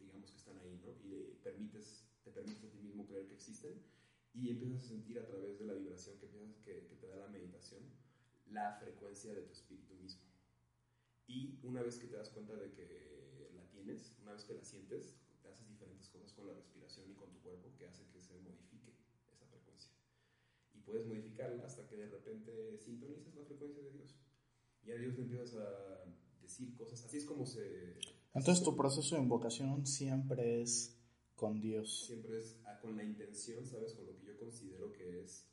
digamos que están ahí, ¿no? Y permites, te permites a ti mismo creer que existen y empiezas a sentir a través de la vibración que, que, que te da la meditación la frecuencia de tu espíritu mismo. Y una vez que te das cuenta de que la tienes, una vez que la sientes, te haces diferentes cosas con la respiración y con tu cuerpo que hace que se modifique puedes modificarla hasta que de repente sintonizas la frecuencia de Dios. Y a Dios le empiezas a decir cosas. Así es como se... Entonces tu proceso de invocación siempre es con Dios. Siempre es ah, con la intención, ¿sabes? Con lo que yo considero que es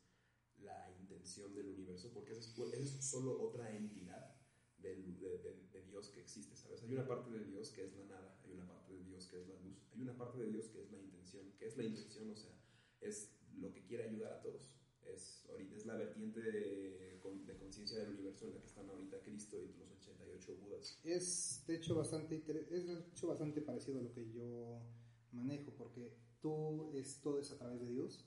la intención del universo, porque es, es solo otra entidad del, de, de, Dios que existe, ¿sabes? Hay una parte de Dios que es la nada, hay una parte de Dios que es la luz, hay una parte de Dios que es la intención. ¿Qué es la intención? O sea, es lo que quiere ayudar a todos. Es, es la vertiente de, de conciencia del universo en la que están ahorita Cristo y los 88 Budas. Es de hecho bastante, es de hecho bastante parecido a lo que yo manejo, porque tú es, todo es a través de Dios,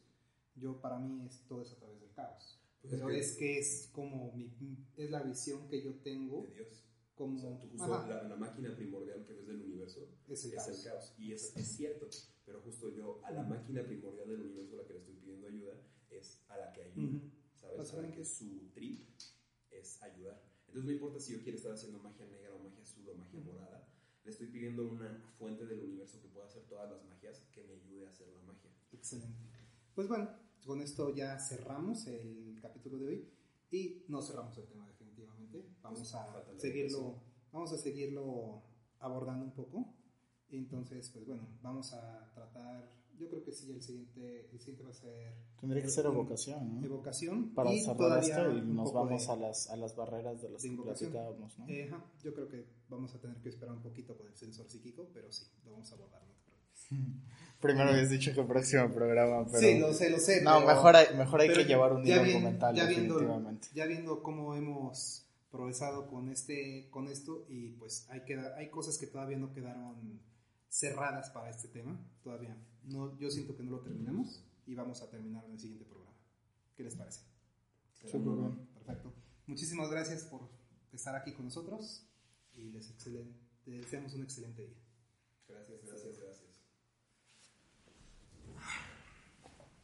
yo para mí es todo es a través del caos. Pues Pero es que, es como mi, es la visión que yo tengo de Dios. Como, la, la, máquina primordial que ves del universo es el, caos. Y es, es, cierto, pero justo yo a la máquina primordial del universo a la que le estoy pidiendo ayuda es a la que ayuda. ¿Sabes? A que su trip es ayudar. Entonces no importa si yo quiero estar haciendo magia negra o magia azul o magia morada, le estoy pidiendo una fuente del universo que pueda hacer todas las magias que me ayude a hacer la magia. Excelente. Pues bueno, con esto ya cerramos el capítulo de hoy y no cerramos el tema definitivamente. Vamos a seguirlo, vamos a seguirlo abordando un poco. Entonces, pues bueno, vamos a tratar yo creo que sí, el siguiente, el siguiente va a ser... Tendría que ser evocación, ¿no? Evocación. Para cerrar esto y nos vamos a, las, a las barreras de las que platicábamos, ¿no? Eh, yo creo que vamos a tener que esperar un poquito con el sensor psíquico, pero sí, lo vamos a abordar, no Primero habías dicho que el próximo programa, pero... Sí, lo sé, lo sé. No, mejor hay, mejor hay que llevar un día documental, ya viendo, ya viendo cómo hemos progresado con, este, con esto y pues hay, queda, hay cosas que todavía no quedaron cerradas para este tema, todavía no, yo siento que no lo terminamos y vamos a terminar en el siguiente programa. ¿Qué les parece? Perfecto. Muchísimas gracias por estar aquí con nosotros y les, les deseamos un excelente día. Gracias, gracias, gracias.